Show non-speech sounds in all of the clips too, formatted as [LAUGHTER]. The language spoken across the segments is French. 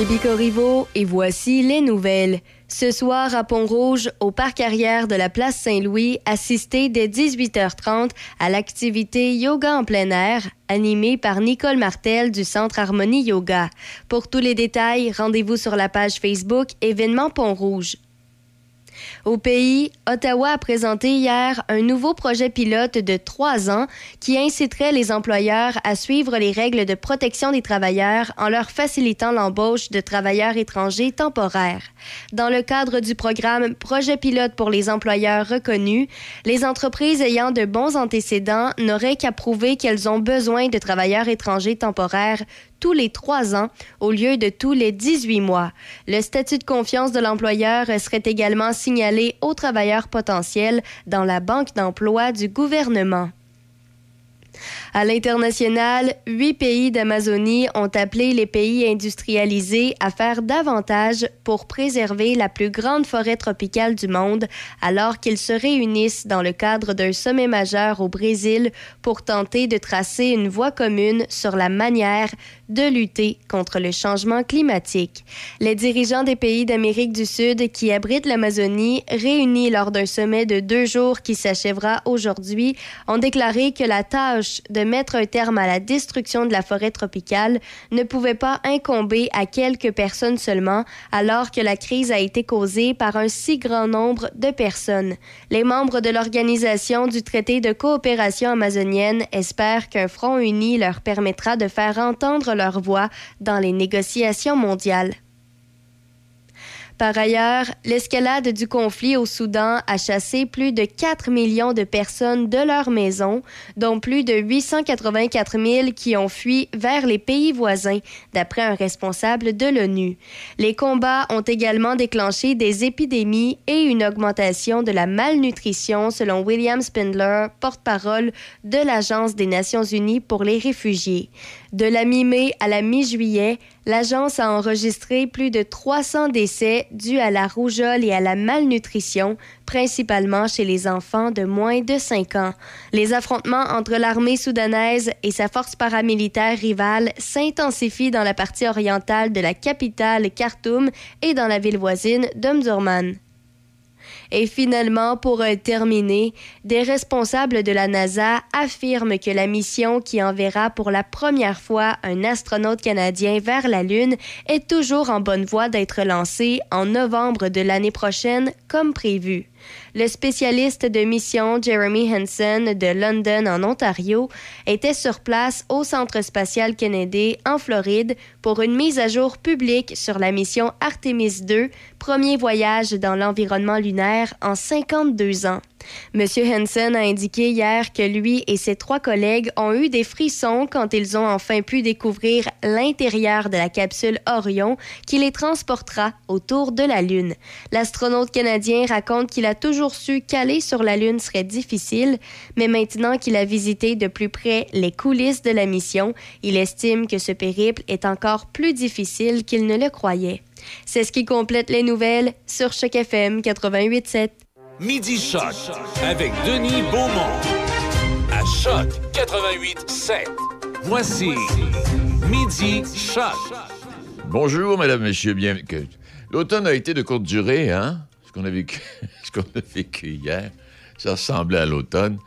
Déby Corriveau et voici les nouvelles. Ce soir à Pont-Rouge, au parc arrière de la place Saint-Louis, assistez dès 18h30 à l'activité Yoga en plein air, animée par Nicole Martel du Centre Harmonie Yoga. Pour tous les détails, rendez-vous sur la page Facebook Événement Pont-Rouge. Au pays, Ottawa a présenté hier un nouveau projet pilote de trois ans qui inciterait les employeurs à suivre les règles de protection des travailleurs en leur facilitant l'embauche de travailleurs étrangers temporaires. Dans le cadre du programme Projet pilote pour les employeurs reconnus, les entreprises ayant de bons antécédents n'auraient qu'à prouver qu'elles ont besoin de travailleurs étrangers temporaires tous les trois ans au lieu de tous les 18 mois. Le statut de confiance de l'employeur serait également signalé aux travailleurs potentiels dans la banque d'emploi du gouvernement. À l'international, huit pays d'Amazonie ont appelé les pays industrialisés à faire davantage pour préserver la plus grande forêt tropicale du monde, alors qu'ils se réunissent dans le cadre d'un sommet majeur au Brésil pour tenter de tracer une voie commune sur la manière de lutter contre le changement climatique. Les dirigeants des pays d'Amérique du Sud qui abritent l'Amazonie, réunis lors d'un sommet de deux jours qui s'achèvera aujourd'hui, ont déclaré que la tâche de mettre un terme à la destruction de la forêt tropicale ne pouvait pas incomber à quelques personnes seulement, alors que la crise a été causée par un si grand nombre de personnes. Les membres de l'Organisation du traité de coopération amazonienne espèrent qu'un front uni leur permettra de faire entendre leur voix dans les négociations mondiales. Par ailleurs, l'escalade du conflit au Soudan a chassé plus de 4 millions de personnes de leur maison, dont plus de 884 000 qui ont fui vers les pays voisins, d'après un responsable de l'ONU. Les combats ont également déclenché des épidémies et une augmentation de la malnutrition, selon William Spindler, porte-parole de l'Agence des Nations Unies pour les réfugiés. De la mi-mai à la mi-juillet, l'agence a enregistré plus de 300 décès dus à la rougeole et à la malnutrition, principalement chez les enfants de moins de 5 ans. Les affrontements entre l'armée soudanaise et sa force paramilitaire rivale s'intensifient dans la partie orientale de la capitale Khartoum et dans la ville voisine d'Omdurman. Et finalement, pour euh, terminer, des responsables de la NASA affirment que la mission qui enverra pour la première fois un astronaute canadien vers la Lune est toujours en bonne voie d'être lancée en novembre de l'année prochaine comme prévu. Le spécialiste de mission Jeremy Hansen de London en Ontario était sur place au Centre spatial Kennedy en Floride pour une mise à jour publique sur la mission Artemis 2, premier voyage dans l'environnement lunaire en 52 ans. M. Hansen a indiqué hier que lui et ses trois collègues ont eu des frissons quand ils ont enfin pu découvrir l'intérieur de la capsule Orion qui les transportera autour de la Lune. L'astronaute canadien raconte qu'il a toujours su qu'aller sur la Lune serait difficile, mais maintenant qu'il a visité de plus près les coulisses de la mission, il estime que ce périple est encore plus difficile qu'il ne le croyait. C'est ce qui complète les nouvelles sur Choc FM 88.7. Midi Choc avec Denis Beaumont. À Choc 88.7. Voici Midi Choc. Bonjour, mesdames, messieurs, bien l'automne a été de courte durée, hein? Ce qu'on a vécu, [LAUGHS] a vécu hier, ça ressemblait à l'automne.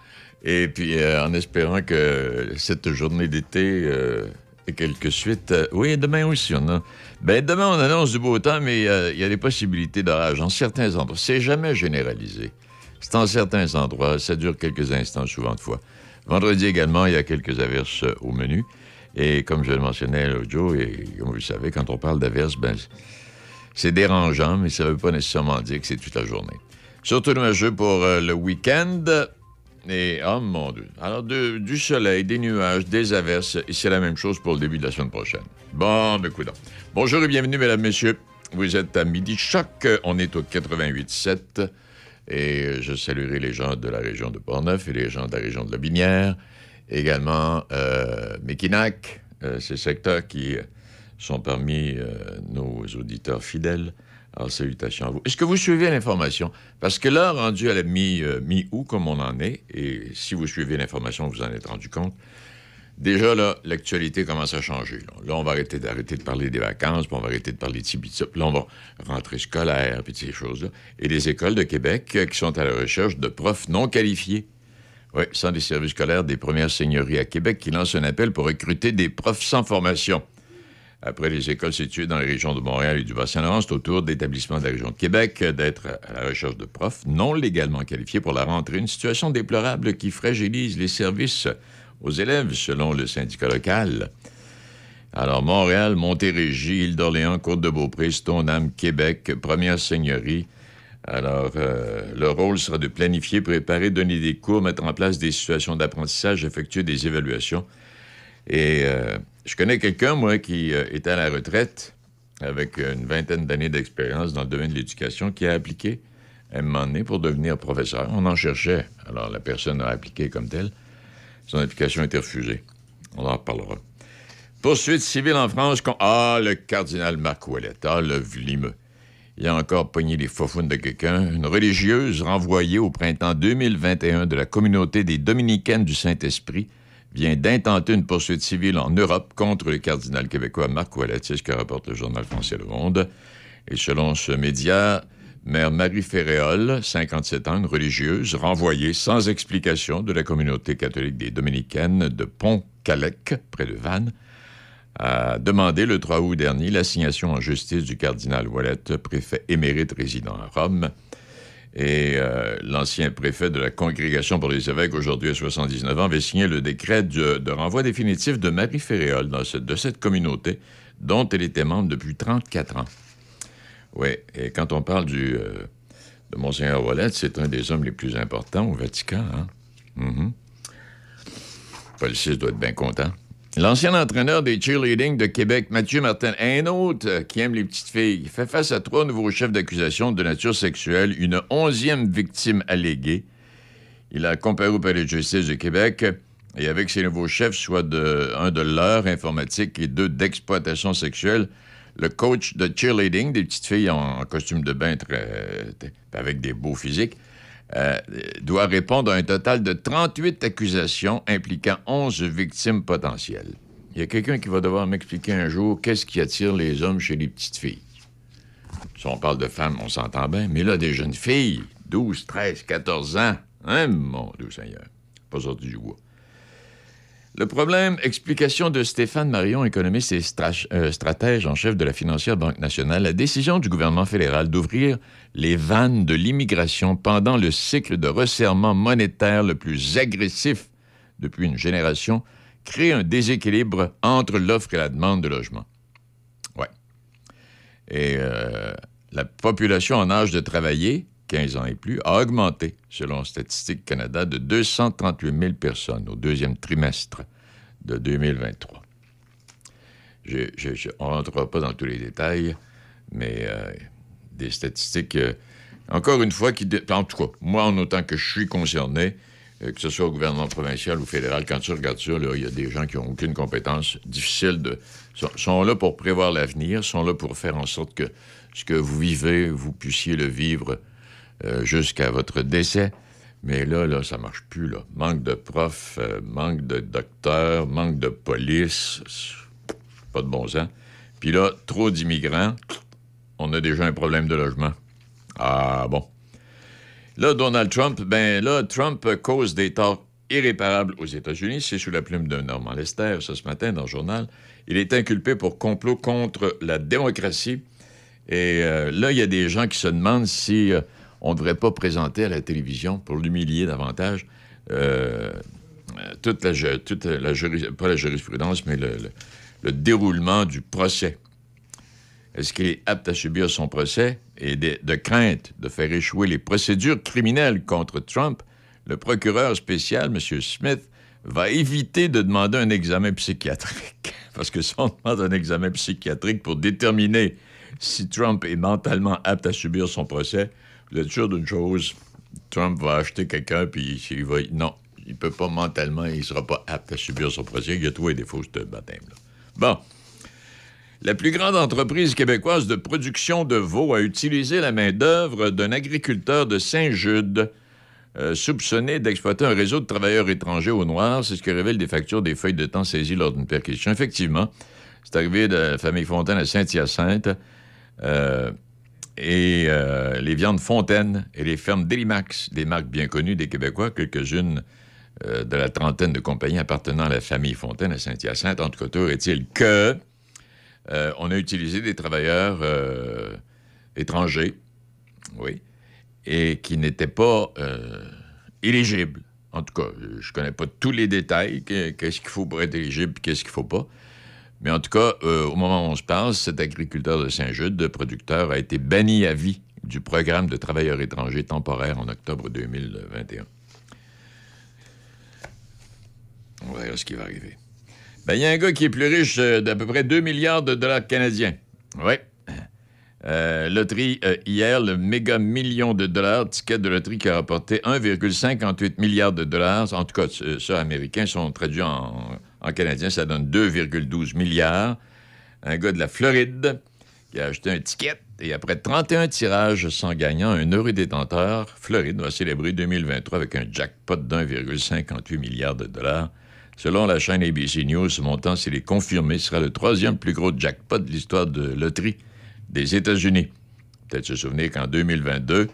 Et puis, euh, en espérant que cette journée d'été euh, ait quelques suites. euh, oui, demain aussi, on a. Ben, demain, on annonce du beau temps, mais euh, il y a des possibilités d'orage en certains endroits. C'est jamais généralisé. C'est en certains endroits. Ça dure quelques instants, souvent de fois. Vendredi également, il y a quelques averses au menu. Et comme je le mentionnais l'autre jour, et comme vous le savez, quand on parle d'averses, ben, c'est dérangeant, mais ça ne veut pas nécessairement dire que c'est toute la journée. Surtout nuageux pour euh, le week-end. Et, oh mon Dieu. Alors, du soleil, des nuages, des averses, et c'est la même chose pour le début de la semaine prochaine. Bon, ben, écoute. Bonjour et bienvenue, mesdames, messieurs. Vous êtes à Midi Choc. On est au 88.7. Et je saluerai les gens de la région de Portneuf et les gens de la région de La Binière. Également, euh, Mekinac, euh, ce secteur qui sont parmi euh, nos auditeurs fidèles. Alors, salutations à vous. Est-ce que vous suivez l'information? Parce que là, rendu à la euh, mi-août, comme on en est, et si vous suivez l'information, vous en êtes rendu compte, déjà, là, l'actualité commence à changer. Là, on va arrêter d'arrêter de parler des vacances, puis on va arrêter de parler de ci, puis là, on va rentrer scolaire, puis ces choses-là. Et les écoles de Québec euh, qui sont à la recherche de profs non qualifiés. Oui, Centre des services scolaires des premières seigneuries à Québec qui lance un appel pour recruter des profs sans formation. Après les écoles situées dans les régions de Montréal et du Bas-Saint-Laurent, c'est au tour d'établissements de la région de Québec euh, d'être à la recherche de profs non légalement qualifiés pour la rentrée. Une situation déplorable qui fragilise les services aux élèves, selon le syndicat local. Alors, Montréal, Montérégie, Île-d'Orléans, Côte-de-Beaupré, Stoneham, Québec, première seigneurie. Alors, euh, le rôle sera de planifier, préparer, donner des cours, mettre en place des situations d'apprentissage, effectuer des évaluations. Et euh, je connais quelqu'un, moi, qui euh, est à la retraite avec une vingtaine d'années d'expérience dans le domaine de l'éducation, qui a appliqué à un moment donné pour devenir professeur. On en cherchait. Alors, la personne a appliqué comme telle. Son application a été refusée. On en reparlera. Poursuite civile en France. Ah, le cardinal Marc Ouellette. Ah, le vlimeux. Il a encore pogné les faufounes de quelqu'un. Une religieuse renvoyée au printemps 2021 de la communauté des Dominicaines du Saint-Esprit vient d'intenter une poursuite civile en Europe contre le cardinal québécois Marc ce que rapporte le journal français Le Monde. Et selon ce média, Mère Marie Ferréol, 57 ans, une religieuse, renvoyée sans explication de la communauté catholique des Dominicaines de Pont-Calec, près de Vannes, a demandé le 3 août dernier l'assignation en justice du cardinal Ouellette, préfet émérite résident à Rome. Et euh, l'ancien préfet de la Congrégation pour les évêques, aujourd'hui à 79 ans, avait signé le décret de, renvoi définitif de Marie Ferréol dans de cette communauté dont elle était membre depuis 34 ans. Oui, et quand on parle du, euh, de Monseigneur Ouellette, c'est un des hommes les plus importants au Vatican. Hein? Mhm. Paul VI doit être bien content. L'ancien entraîneur des cheerleading de Québec, Mathieu Martin, un autre euh, qui aime les petites filles, fait face à trois nouveaux chefs d'accusation de nature sexuelle, une onzième victime alléguée. Il a comparé au palais de justice de Québec et avec ses nouveaux chefs, soit de, un de l'heure informatique et deux d'exploitation sexuelle, le coach de cheerleading, des petites filles en, en costume de bain très- avec des beaux physiques, euh, doit répondre à un total de 38 accusations impliquant 11 victimes potentielles. Il y a quelqu'un qui va devoir m'expliquer un jour qu'est-ce qui attire les hommes chez les petites filles. Si on parle de femmes, on s'entend bien, mais là, des jeunes filles, 12, 13, 14 ans, hein, mon Dieu Seigneur, pas sorti du bois. Le problème, explication de Stéphane Marion, économiste et euh, stratège en chef de la financière Banque nationale, la décision du gouvernement fédéral d'ouvrir les vannes de l'immigration pendant le cycle de resserrement monétaire le plus agressif depuis une génération crée un déséquilibre entre l'offre et la demande de logement. Ouais. Et euh, la population en âge de travailler, 15 ans et plus, a augmenté, selon Statistique Canada, de 238 000 personnes au deuxième trimestre de 2023. Je- on ne rentrera pas dans tous les détails, mais euh, des statistiques, euh, encore une fois, qui... En tout cas, moi, en autant que je suis concerné, euh, que ce soit au gouvernement provincial ou fédéral, quand tu regardes ça, il y a des gens qui n'ont aucune compétence, difficile de... sont, là pour prévoir l'avenir, sont là pour faire en sorte que ce que vous vivez, vous puissiez le vivre jusqu'à votre décès. Mais là, là, ça marche plus, là. Manque de profs, euh, manque de docteurs, manque de police, pas de bon sens. Puis là, trop d'immigrants, on a déjà un problème de logement. Ah bon. Là, Donald Trump, ben là, Trump cause des torts irréparables aux États-Unis. C'est sous la plume d'un Normand Lester, ça, ce matin, dans le journal. Il est inculpé pour complot contre la démocratie. Et euh, là, il y a des gens qui se demandent si euh, on ne devrait pas présenter à la télévision, pour l'humilier davantage, euh, euh, toute la, toute pas la jurisprudence, mais le déroulement du procès. Est-ce qu'il est apte à subir son procès et de, de crainte de faire échouer les procédures criminelles contre Trump, le procureur spécial, M. Smith, va éviter de demander un examen psychiatrique? [LAUGHS] Parce que si on demande un examen psychiatrique pour déterminer si Trump est mentalement apte à subir son procès, vous êtes sûr d'une chose, Trump va acheter quelqu'un, puis il va... Non, il peut pas mentalement, il sera pas apte à subir son procès. Il a tous les défauts, ce baptême-là. Bon. La plus grande entreprise québécoise de production de veaux a utilisé la main-d'œuvre d'un agriculteur de Saint-Jude, euh, soupçonné d'exploiter un réseau de travailleurs étrangers au noir. C'est ce que révèlent des factures des feuilles de temps saisies lors d'une perquisition. Effectivement, c'est arrivé de la famille Fontaine à Saint-Hyacinthe. Euh, et euh, les viandes Fontaine et les fermes Delimax, des marques bien connues des Québécois, quelques-unes euh, de la trentaine de compagnies appartenant à la famille Fontaine à Saint-Hyacinthe. En tout est-il que euh, on a utilisé des travailleurs étrangers, oui, et qui n'étaient pas éligibles. En tout cas, je ne connais pas tous les détails, qu'est-ce qu'il faut pour être éligible et qu'est-ce qu'il ne faut pas. Mais en tout cas, euh, au moment où on se parle, cet agriculteur de Saint-Jude, de producteur, a été banni à vie du programme de travailleurs étrangers temporaires en octobre 2021. On verra ce qui va arriver. Ben, il y a un gars qui est plus riche euh, d'à peu près 2 milliards de dollars canadiens. Oui. Euh, loterie hier, le méga million de dollars, ticket de loterie qui a rapporté 1,58 milliard de dollars. En tout cas, ceux américains sont traduits en, en canadien, ça donne 2,12 milliards. Un gars de la Floride qui a acheté un ticket et après 31 tirages sans gagnant, un heureux détenteur, Floride va célébrer 2023 avec un jackpot d'1,58 milliard de dollars. Selon la chaîne ABC News, ce montant, s'il est confirmé, sera le troisième plus gros jackpot de l'histoire de loterie des États-Unis. Peut-être se souvenir qu'en 2022,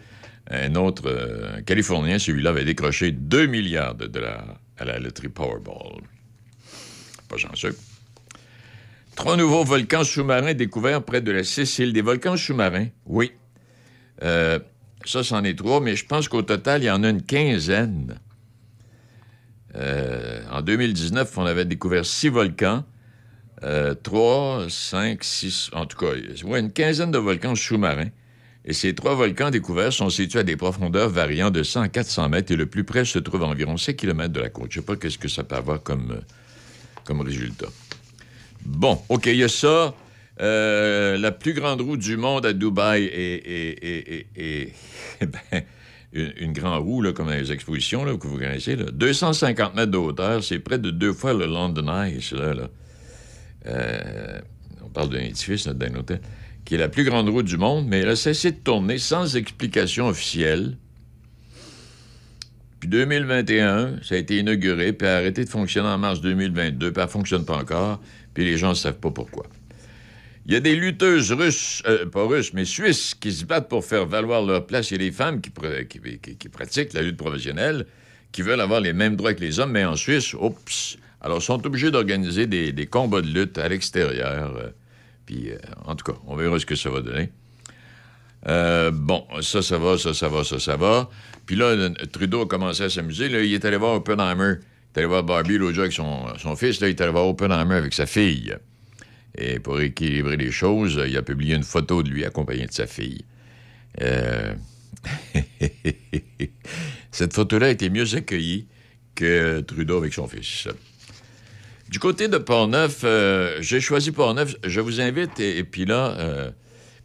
un autre euh, Californien, celui-là, avait décroché 2 milliards de dollars à la loterie Powerball pas chanceux. Trois nouveaux volcans sous-marins découverts près de la Sicile. Des volcans sous-marins, oui. Euh, ça, c'en est trois, mais je pense qu'au total, il y en a une quinzaine. Euh, en 2019, on avait découvert six volcans. Euh, trois, cinq, six, en tout cas, ouais, une quinzaine de volcans sous-marins. Et ces trois volcans découverts sont situés à des profondeurs variant de 100 à 400 mètres et le plus près se trouve à environ 6 km de la côte. Je ne sais pas qu'est-ce que ça peut avoir comme comme résultat. Bon, OK, il y a ça. Euh, la plus grande roue du monde à Dubaï est, [LAUGHS] ben, une, grande roue, comme les expositions que vous connaissez. Là. 250 mètres de hauteur, c'est près de deux fois le London Eye, là. là. Euh, on parle d'un édifice, d'un hôtel, qui est la plus grande roue du monde, mais elle a cessé de tourner sans explication officielle. Puis 2021, ça a été inauguré, puis a arrêté de fonctionner en mars 2022, puis elle ne fonctionne pas encore, puis les gens ne savent pas pourquoi. Il y a des lutteuses russes, euh, pas russes, mais suisses, qui se battent pour faire valoir leur place. Il y a des femmes qui, pratiquent la lutte professionnelle, qui veulent avoir les mêmes droits que les hommes, mais en Suisse, oups, alors sont obligés d'organiser des, combats de lutte à l'extérieur. Euh, puis, euh, en tout cas, on verra ce que ça va donner. Bon, ça, ça va, ça, ça va, ça, ça va. Puis là, Trudeau a commencé à s'amuser. il est allé voir Oppenheimer. Il est allé voir Barbie l'autre avec son, fils. Il est allé voir Oppenheimer avec sa fille. Et pour équilibrer les choses, il a publié une photo de lui accompagné de sa fille. Euh, [LAUGHS] cette photo-là a été mieux accueillie que Trudeau avec son fils. Du côté de Portneuf, euh, j'ai choisi Portneuf. Je vous invite, et, puis là, euh,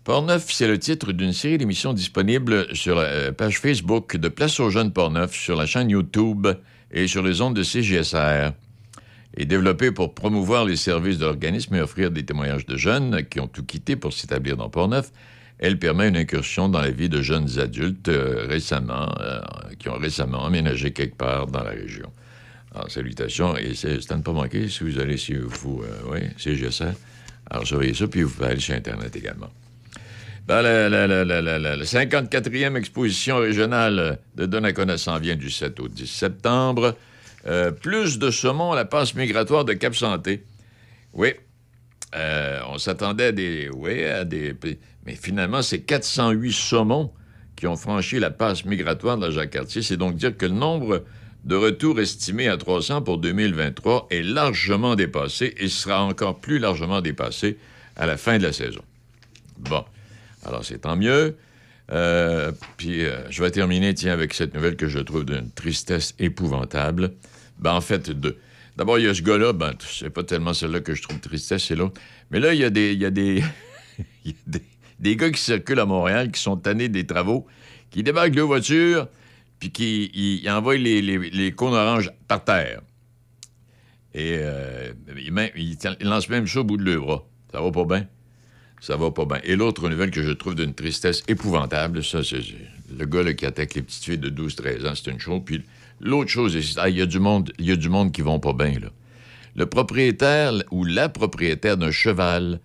Portneuf, c'est le titre d'une série d'émissions disponibles sur la euh, page Facebook de Place aux jeunes Portneuf, sur la chaîne YouTube et sur les ondes de CGSR. Et développée pour promouvoir les services de l'organisme et offrir des témoignages de jeunes qui ont tout quitté pour s'établir dans Portneuf, elle permet une incursion dans la vie de jeunes adultes euh, récemment, euh, qui ont récemment emménagé quelque part dans la région. Alors, salutations, et c'est à ne pas manquer si vous allez, si vous, oui, CGSR. Alors, surveillez ça, puis vous pouvez aller sur Internet également. La, 54e exposition régionale de Donnacona s'en vient du 7 au 10 septembre. Euh, plus de saumon à la passe migratoire de Cap-Santé. Oui. Euh, on s'attendait à des. Oui, à des. Mais finalement, c'est 408 saumons qui ont franchi la passe migratoire de la Jacques-Cartier. C'est donc dire que le nombre de retours estimé à 300 pour 2023 est largement dépassé et sera encore plus largement dépassé à la fin de la saison. Bon. Alors, c'est tant mieux. Euh, puis, euh, je vais terminer, tiens, avec cette nouvelle que je trouve d'une tristesse épouvantable. Ben, en fait, deux. D'abord, il y a ce gars-là, ben, c'est pas tellement celle-là que je trouve tristesse, c'est l'autre. Mais là, il y a des, il y a des, [LAUGHS] a des, gars qui circulent à Montréal, qui sont tannés des travaux, qui débarquent de voiture, puis qui envoient les, les, cônes oranges par terre. Et euh, ils, lancent même ça au bout de leur bras. Ça va pas bien. Ça va pas bien. Et l'autre nouvelle que je trouve d'une tristesse épouvantable, ça, c'est le gars qui attaque les petites filles de 12-13 ans, c'est une chose. Puis l'autre chose, ah, il y a du monde, y a du monde qui vont pas bien. Le propriétaire ou la propriétaire d'un cheval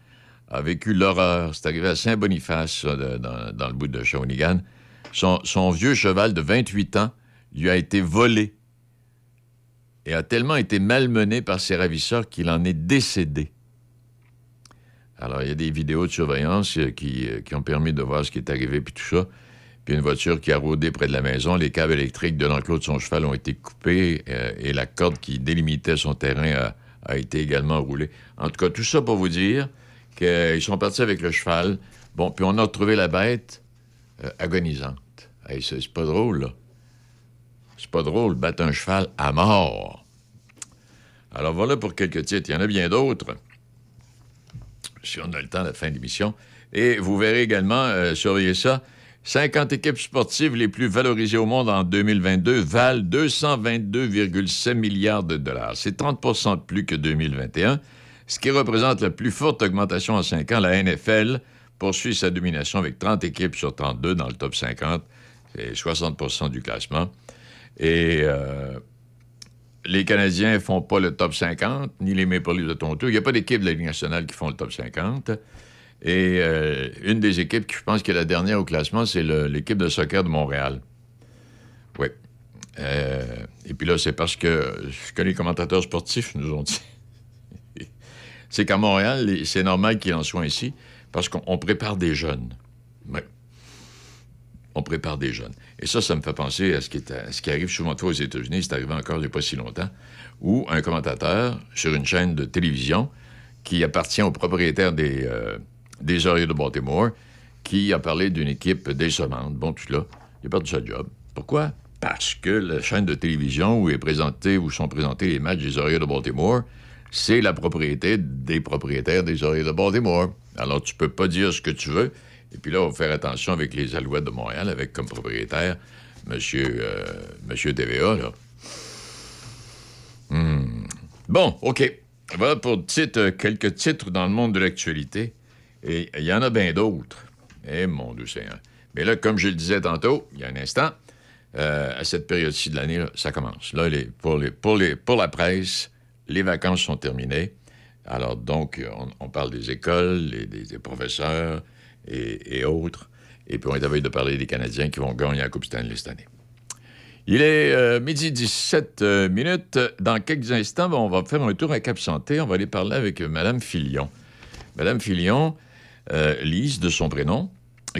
a vécu l'horreur. C'est arrivé à Saint-Boniface, dans, le bout de Shawinigan. Son, son vieux cheval de 28 ans lui a été volé et a tellement été malmené par ses ravisseurs qu'il en est décédé. Alors, il y a des vidéos de surveillance euh, qui, euh, qui ont permis de voir ce qui est arrivé, puis tout ça. Puis une voiture qui a rôdé près de la maison, les câbles électriques de l'enclos de son cheval ont été coupés euh, et la corde qui délimitait son terrain a, été également roulée. En tout cas, tout ça pour vous dire qu'ils sont partis avec le cheval. Bon, puis on a retrouvé la bête agonisante. Hey, c'est c'est pas drôle, là. C'est pas drôle, battre un cheval à mort. Alors voilà pour quelques titres. Il y en a bien d'autres. Si on a le temps à la fin de l'émission. Et vous verrez également, euh, surveillez ça, 50 équipes sportives les plus valorisées au monde en 2022 valent 222,7 milliards de dollars. C'est 30 de plus que 2021, ce qui représente la plus forte augmentation en 5 ans. La NFL poursuit sa domination avec 30 équipes sur 32 dans le top 50. C'est 60% du classement. Et euh, les Canadiens ne font pas le top 50, ni les Maple de Toronto. Il n'y a pas d'équipe de la Ligue nationale qui font le top 50. Et euh, une des équipes qui, je pense, qui est la dernière au classement, c'est l'équipe de soccer de Montréal. Oui. Euh, et puis là, c'est parce que ce que les commentateurs sportifs nous ont dit, [LAUGHS] c'est qu'à Montréal, c'est normal qu'il en soit ainsi, parce qu'on on prépare des jeunes. On prépare des jeunes. Et ça, ça me fait penser à ce qui, arrive souvent aux États-Unis, c'est arrivé encore il n'y a pas si longtemps, où un commentateur sur une chaîne de télévision qui appartient au propriétaire des, euh, des Oriole de Baltimore, qui a parlé d'une équipe décevante. Bon, tout là, il a perdu sa job. Pourquoi? Parce que la chaîne de télévision où, est présenté, où sont présentés les matchs des Oriole de Baltimore, c'est la propriété des propriétaires des Oriole de Baltimore. Alors, tu peux pas dire ce que tu veux. Et puis là, on va faire attention avec les Alouettes de Montréal, avec comme propriétaire Monsieur, euh, Monsieur TVA, là. Hmm. Bon, OK. Voilà pour euh, quelques titres dans le monde de l'actualité. Et il y en a bien d'autres. Eh, mon Dieu Seigneur. Mais là, comme je le disais tantôt, il y a un instant, euh, à cette période-ci de l'année, ça commence. Là, les- pour, les, pour, la presse, les vacances sont terminées. Alors, donc, on, parle des écoles, les- des, des professeurs et, autres. Et puis, on est à veille de parler des Canadiens qui vont gagner la Coupe Stanley cette année. Il est euh, midi 17 euh, minutes. Dans quelques instants, ben, on va faire un tour à Cap Santé. On va aller parler avec euh, Mme Filion. Mme Filion, euh, Lise de son prénom,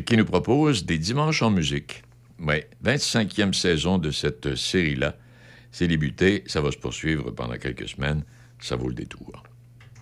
qui nous propose des dimanches en musique. Oui, 25e saison de cette série-là. C'est débuté, ça va se poursuivre pendant quelques semaines. Ça vaut le détour.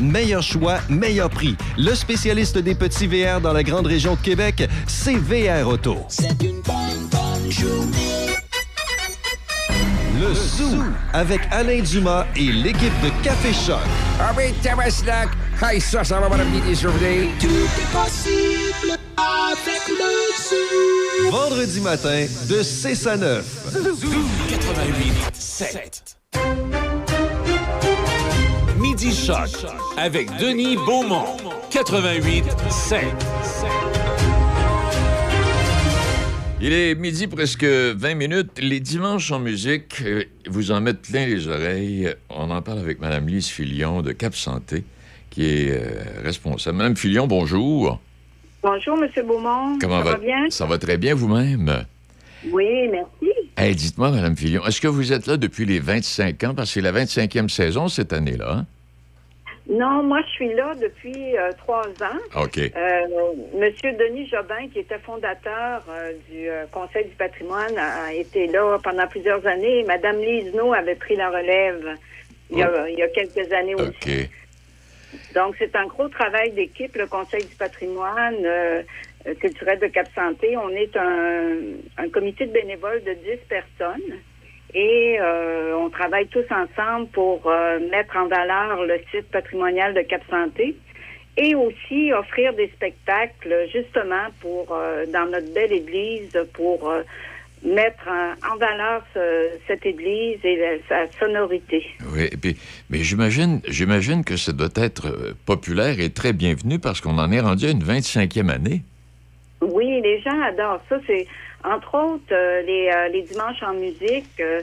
Meilleur choix, meilleur prix. Le spécialiste des petits VR dans la grande région de Québec, c'est VR Auto. C'est une bonne, bonne journée. Le Zoo avec Alain Dumas et l'équipe de Café Choc. Ah oui, Tabaslac! Hey, ça, ça va avoir amener des journées. Tout est possible avec le zoo. Vendredi matin de 6 à 9. 88 7. Midi Choc avec Denis Beaumont. 88 7. Il est midi presque 20 minutes. Les dimanches en musique, euh, vous en mettez plein les oreilles. On en parle avec Mme Lise Filion de Cap Santé, qui est euh, responsable. Mme Filion, bonjour. Bonjour, M. Beaumont. Comment ça va bien? Ça va très bien vous-même? Oui, merci. Hey, dites-moi, Mme Filion, est-ce que vous êtes là depuis les 25 ans? Parce que c'est la 25e saison cette année-là. hein? Non, moi, je suis là depuis euh, trois ans. OK. Euh, Monsieur Denis Jobin, qui était fondateur euh, du Conseil du patrimoine, a, été là pendant plusieurs années. Madame Lisno avait pris la relève il y a, il y a quelques années aussi. OK. Donc, c'est un gros travail d'équipe, le Conseil du patrimoine euh, euh, culturel de Cap-Santé. On est un, comité de bénévoles de 10 personnes et euh, on travaille tous ensemble pour euh, mettre en valeur le site patrimonial de Cap-Santé et aussi offrir des spectacles justement pour dans notre belle église pour mettre en, valeur ce- cette église et sa sonorité. Oui, et puis, mais j'imagine, j'imagine que ça doit être populaire et très bienvenu parce qu'on en est rendu à une 25e année. Gens adorent ça. C'est entre autres euh, les, euh, les dimanches en musique. euh,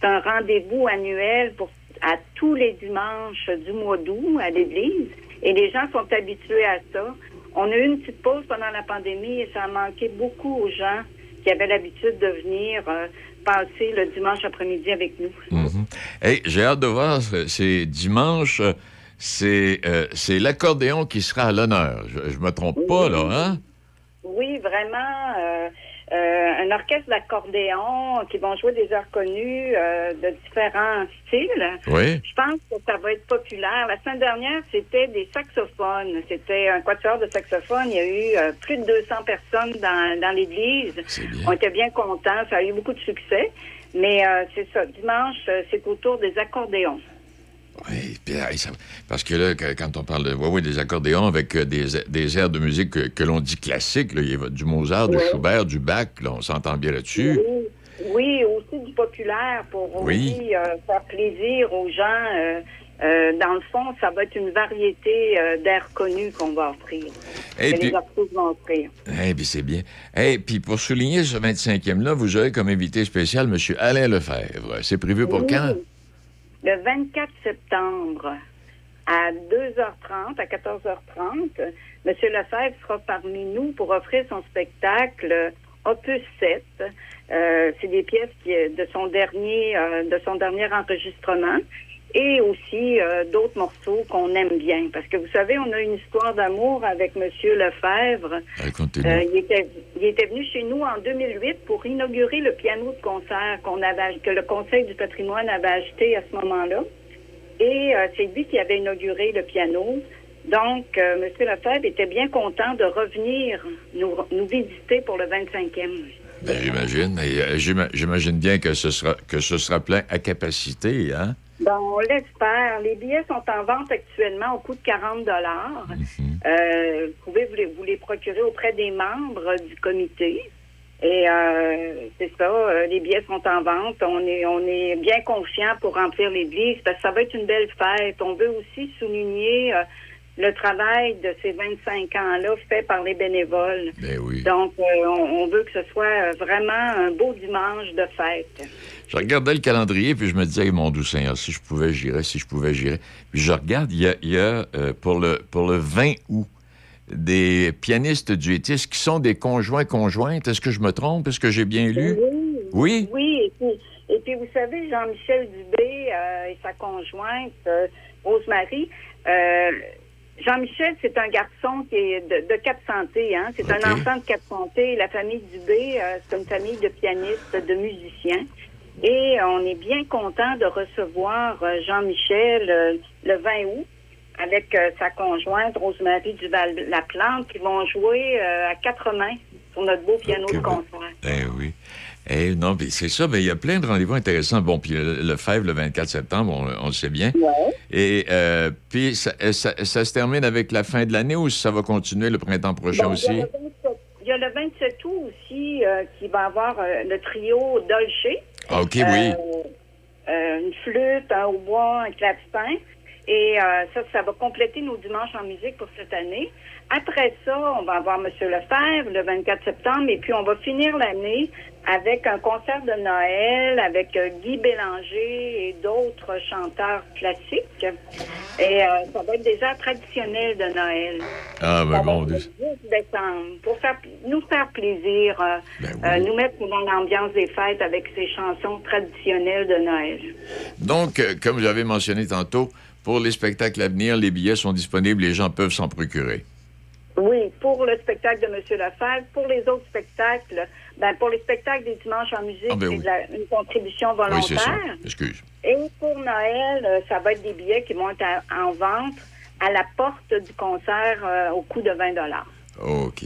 c'est un rendez-vous annuel pour à tous les dimanches du mois d'août à l'église. Et les gens sont habitués à ça. On a eu une petite pause pendant la pandémie et ça a manqué beaucoup aux gens qui avaient l'habitude de venir passer le dimanche après-midi avec nous. Mhm. Hey, j'ai hâte de voir, c'est dimanche, c'est euh, c'est l'accordéon qui sera à l'honneur. Je, je me trompe pas, là, hein? Oui, vraiment. euh, euh, un orchestre d'accordéon qui vont jouer des airs connus euh, de différents styles. Oui. Je pense que ça va être populaire. La semaine dernière, c'était des saxophones. C'était un quatuor de saxophones. Il y a eu euh, plus de 200 personnes dans, dans l'église. On était bien contents. Ça a eu beaucoup de succès. Mais euh, c'est ça. Dimanche, euh, c'est autour des accordéons. Oui, parce que là, quand on parle de, ouais, ouais, des accordéons avec euh, des, des airs de musique que, que l'on dit classiques, là, il y a du Mozart, du. Schubert, du Bach, là, on s'entend bien là-dessus. Oui, oui, aussi du populaire pour Oui. aussi euh, faire plaisir aux gens. euh, euh, dans le fond, ça va être une variété euh, d'airs connus qu'on va offrir. Et que puis, les artistes vont offrir. eh, puis c'est bien. Et puis pour souligner ce 25e-là, vous aurez comme invité spécial M. Alain Lefebvre. C'est prévu pour Oui. quand? Le 24 septembre à 2h30, à 14h30, M. Lefebvre sera parmi nous pour offrir son spectacle Opus 7. Euh, c'est des pièces qui, de son dernier euh, de son dernier enregistrement et aussi euh, d'autres morceaux qu'on aime bien. Parce que vous savez, on a une histoire d'amour avec M. Lefebvre. Euh, il, était, il était venu chez nous en 2008 pour inaugurer le piano de concert qu'on avait, que le Conseil du patrimoine avait acheté à ce moment-là. Et euh, c'est lui qui avait inauguré le piano. Donc, euh, M. Lefebvre était bien content de revenir nous, nous visiter pour le 25e. Ben, j'imagine. Et, euh, j'ima- j'imagine bien que ce sera que ce sera plein à capacité, hein? Bon, on l'espère. Les billets sont en vente actuellement au coût de 40 dollars. Euh, vous pouvez vous les, vous les procurer auprès des membres du comité. Et euh, c'est ça, euh, les billets sont en vente. On est, on est bien confiant pour remplir l'église parce que ça va être une belle fête. On veut aussi souligner euh, le travail de ces 25 ans-là fait par les bénévoles. Ben oui. Donc, euh, on, on veut que ce soit euh, vraiment un beau dimanche de fête. Je regardais le calendrier, puis je me disais, mon doux Seigneur, si je pouvais, j'irais, si je pouvais, j'irais. Puis je regarde, il y a, il y a, euh, pour, le, pour le 20 août des pianistes duettistes qui sont des conjoints-conjointes. Est-ce que je me trompe? Est-ce que j'ai bien lu? Oui? Oui, et puis, et puis vous savez, Jean-Michel Dubé euh, et sa conjointe, Rosemary, Jean-Michel, c'est un garçon qui est de, de Cap Santé, hein? C'est un enfant de Cap Santé. La famille Dubé, euh, c'est une famille de pianistes, de musiciens. Et on est bien content de recevoir euh, Jean-Michel euh, le 20 août avec euh, sa conjointe Rosemary Duval-Laplante qui vont jouer à quatre mains sur notre beau piano de concert. Eh oui. Eh non, puis c'est ça, mais il y a plein de rendez-vous intéressants. Bon, puis le, le Fèvre, le 24 septembre, on, on le sait bien. Et euh, puis ça, ça- ça se termine avec la fin de l'année ou ça va continuer le printemps prochain Bon, aussi? Il y, a le 27, il y a le 27 août aussi euh, qui va avoir euh, le trio Dolce. Ah, OK, oui. Euh, euh, une flûte, un hautbois, un clavecin. Et euh, ça, ça va compléter nos dimanches en musique pour cette année. Après ça, on va avoir M. Lefebvre le 24 septembre et puis on va finir l'année avec un concert de Noël avec euh, Guy Bélanger et d'autres chanteurs classiques. Et euh, ça va être des airs traditionnels de Noël. Ah, ben bon, être le 10 décembre, pour faire, nous faire plaisir, euh, Ben oui. euh, nous mettre dans l'ambiance des fêtes avec ces chansons traditionnelles de Noël. Donc, comme j'avais mentionné tantôt, pour les spectacles à venir, les billets sont disponibles, les gens peuvent s'en procurer. Oui, pour le spectacle de M. Lefebvre, pour les autres spectacles, ben pour les spectacles des dimanches en musique, Ah, ben c'est oui. de la- une contribution Oui, c'est ça. volontaire. Excuse. Et pour Noël, euh, ça va être des billets qui vont être à- en vente à la porte du concert euh, au coût de 20 OK.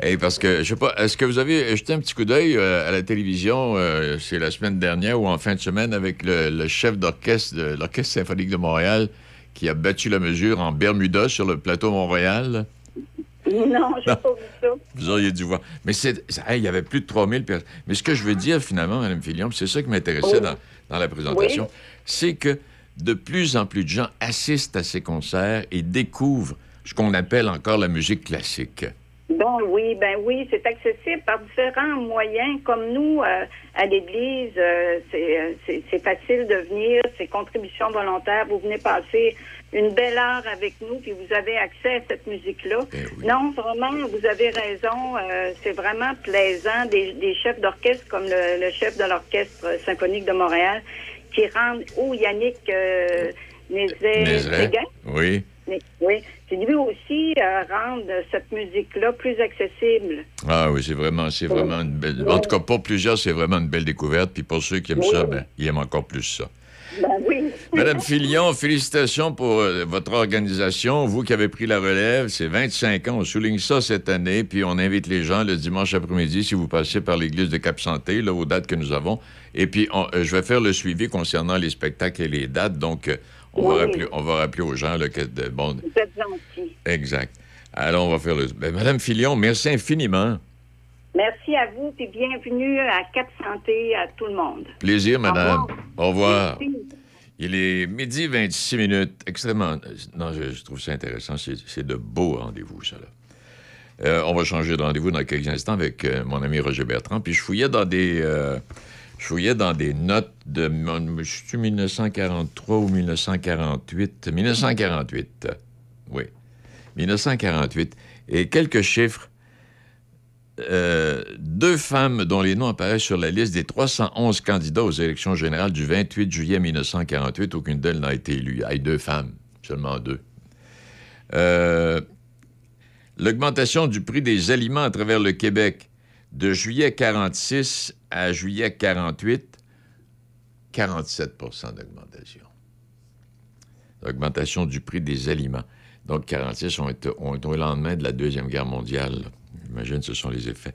Et parce que, je sais pas, est-ce que vous avez jeté un petit coup d'œil euh, à la télévision, euh, c'est la semaine dernière ou en fin de semaine, avec le, le chef d'orchestre de l'Orchestre symphonique de Montréal qui a battu la mesure en Bermuda sur le plateau Montréal? Non, [LAUGHS] j'ai pas vu ça. Vous auriez dû voir. Mais c'est, hey, il y avait plus de 3000 personnes. Mais ce que je veux dire, finalement, Mme Fillon, puis c'est ça qui m'intéressait Oui. dans, dans la présentation, Oui. c'est que de plus en plus de gens assistent à ces concerts et découvrent ce qu'on appelle encore la musique classique. Bon, oui, ben oui, c'est accessible par différents moyens. Comme nous, euh, à l'Église, euh, euh, c'est facile de venir, c'est contribution volontaire. Vous venez passer une belle heure avec nous, puis vous avez accès à cette musique-là. Eh oui. Non, vraiment, vous avez raison. euh, c'est vraiment plaisant. Des, des chefs d'orchestre comme le, le chef de l'Orchestre symphonique de Montréal qui rendent, ou Yannick euh, Nézet- Oui. oui, qui lui aussi euh, rendre cette musique-là plus accessible. Ah oui, c'est vraiment, c'est vraiment une belle. En tout cas, pour plusieurs, c'est vraiment une belle découverte. Puis pour ceux qui aiment Oui. ça, ben, ils aiment encore plus ça. Ben oui. Madame Filion, félicitations pour euh, votre organisation. Vous qui avez pris la relève, c'est 25 ans. On souligne ça cette année. Puis on invite les gens le dimanche après-midi, si vous passez par l'église de Cap-Santé, là, aux dates que nous avons. Et puis, on- euh, je vais faire le suivi concernant les spectacles et les dates. Donc, euh, on, va, rappeler, on va rappeler aux gens là, que. de- bon, Vous êtes gentil. exact. Alors, on va faire le. Ben, Madame Filion, merci infiniment. Merci à vous, puis bienvenue à Cap Santé à tout le monde. Plaisir, madame. revoir. Au revoir. Il est midi 26 minutes. Extrêmement. Non, je, je trouve ça intéressant. C'est de beaux rendez-vous, ça, là. Euh, on va changer de rendez-vous dans quelques instants avec euh, mon ami Roger Bertrand. Puis je fouillais dans des. euh, je fouillais dans des notes de. mon- Je suis 1943 ou 1948. 1948. Oui. 1948. Et quelques chiffres. Euh, deux femmes dont les noms apparaissent sur la liste des 311 candidats aux élections générales du 28 juillet 1948, aucune d'elles n'a été élue. Il y a deux femmes, seulement deux. Euh, L'augmentation du prix des aliments à travers le Québec de juillet 46 à juillet 48, 47% d'augmentation. L'augmentation du prix des aliments. Donc, 46 ont été, ont été au lendemain de la Deuxième Guerre mondiale. J'imagine ce sont les effets.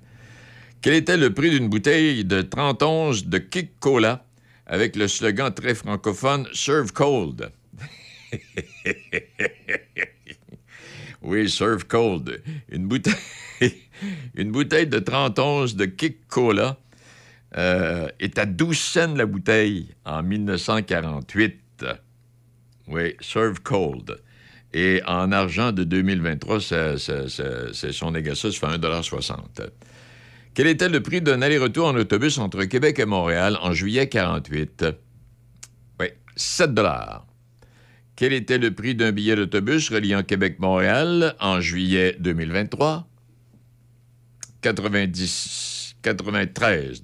Quel était le prix d'une bouteille de 30 onces de Kick Cola avec le slogan très francophone Serve Cold? [LAUGHS] oui, Serve Cold. Une bouteille, [LAUGHS] une bouteille de 30 onces de Kick Cola euh, est à 12 cents la bouteille en 1948. Oui, Serve Cold. Et en argent de 2023, ça, ça- fait 1,60 Quel était le prix d'un aller-retour en autobus entre Québec et Montréal en juillet 48? Oui, 7 Quel était le prix d'un billet d'autobus reliant Québec-Montréal en juillet 2023? 90, 93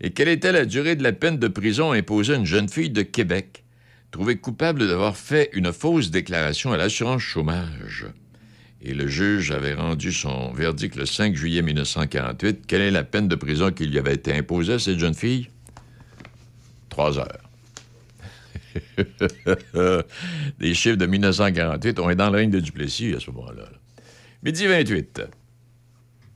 Et quelle était la durée de la peine de prison imposée à une jeune fille de Québec? Trouvée coupable d'avoir fait une fausse déclaration à l'assurance chômage? Et le juge avait rendu son verdict le 5 juillet 1948. Quelle est la peine de prison qui lui avait été imposée à cette jeune fille? Trois heures. [LAUGHS] Des chiffres de 1948. On est dans le règne de Duplessis à ce moment-là. là. Midi 28.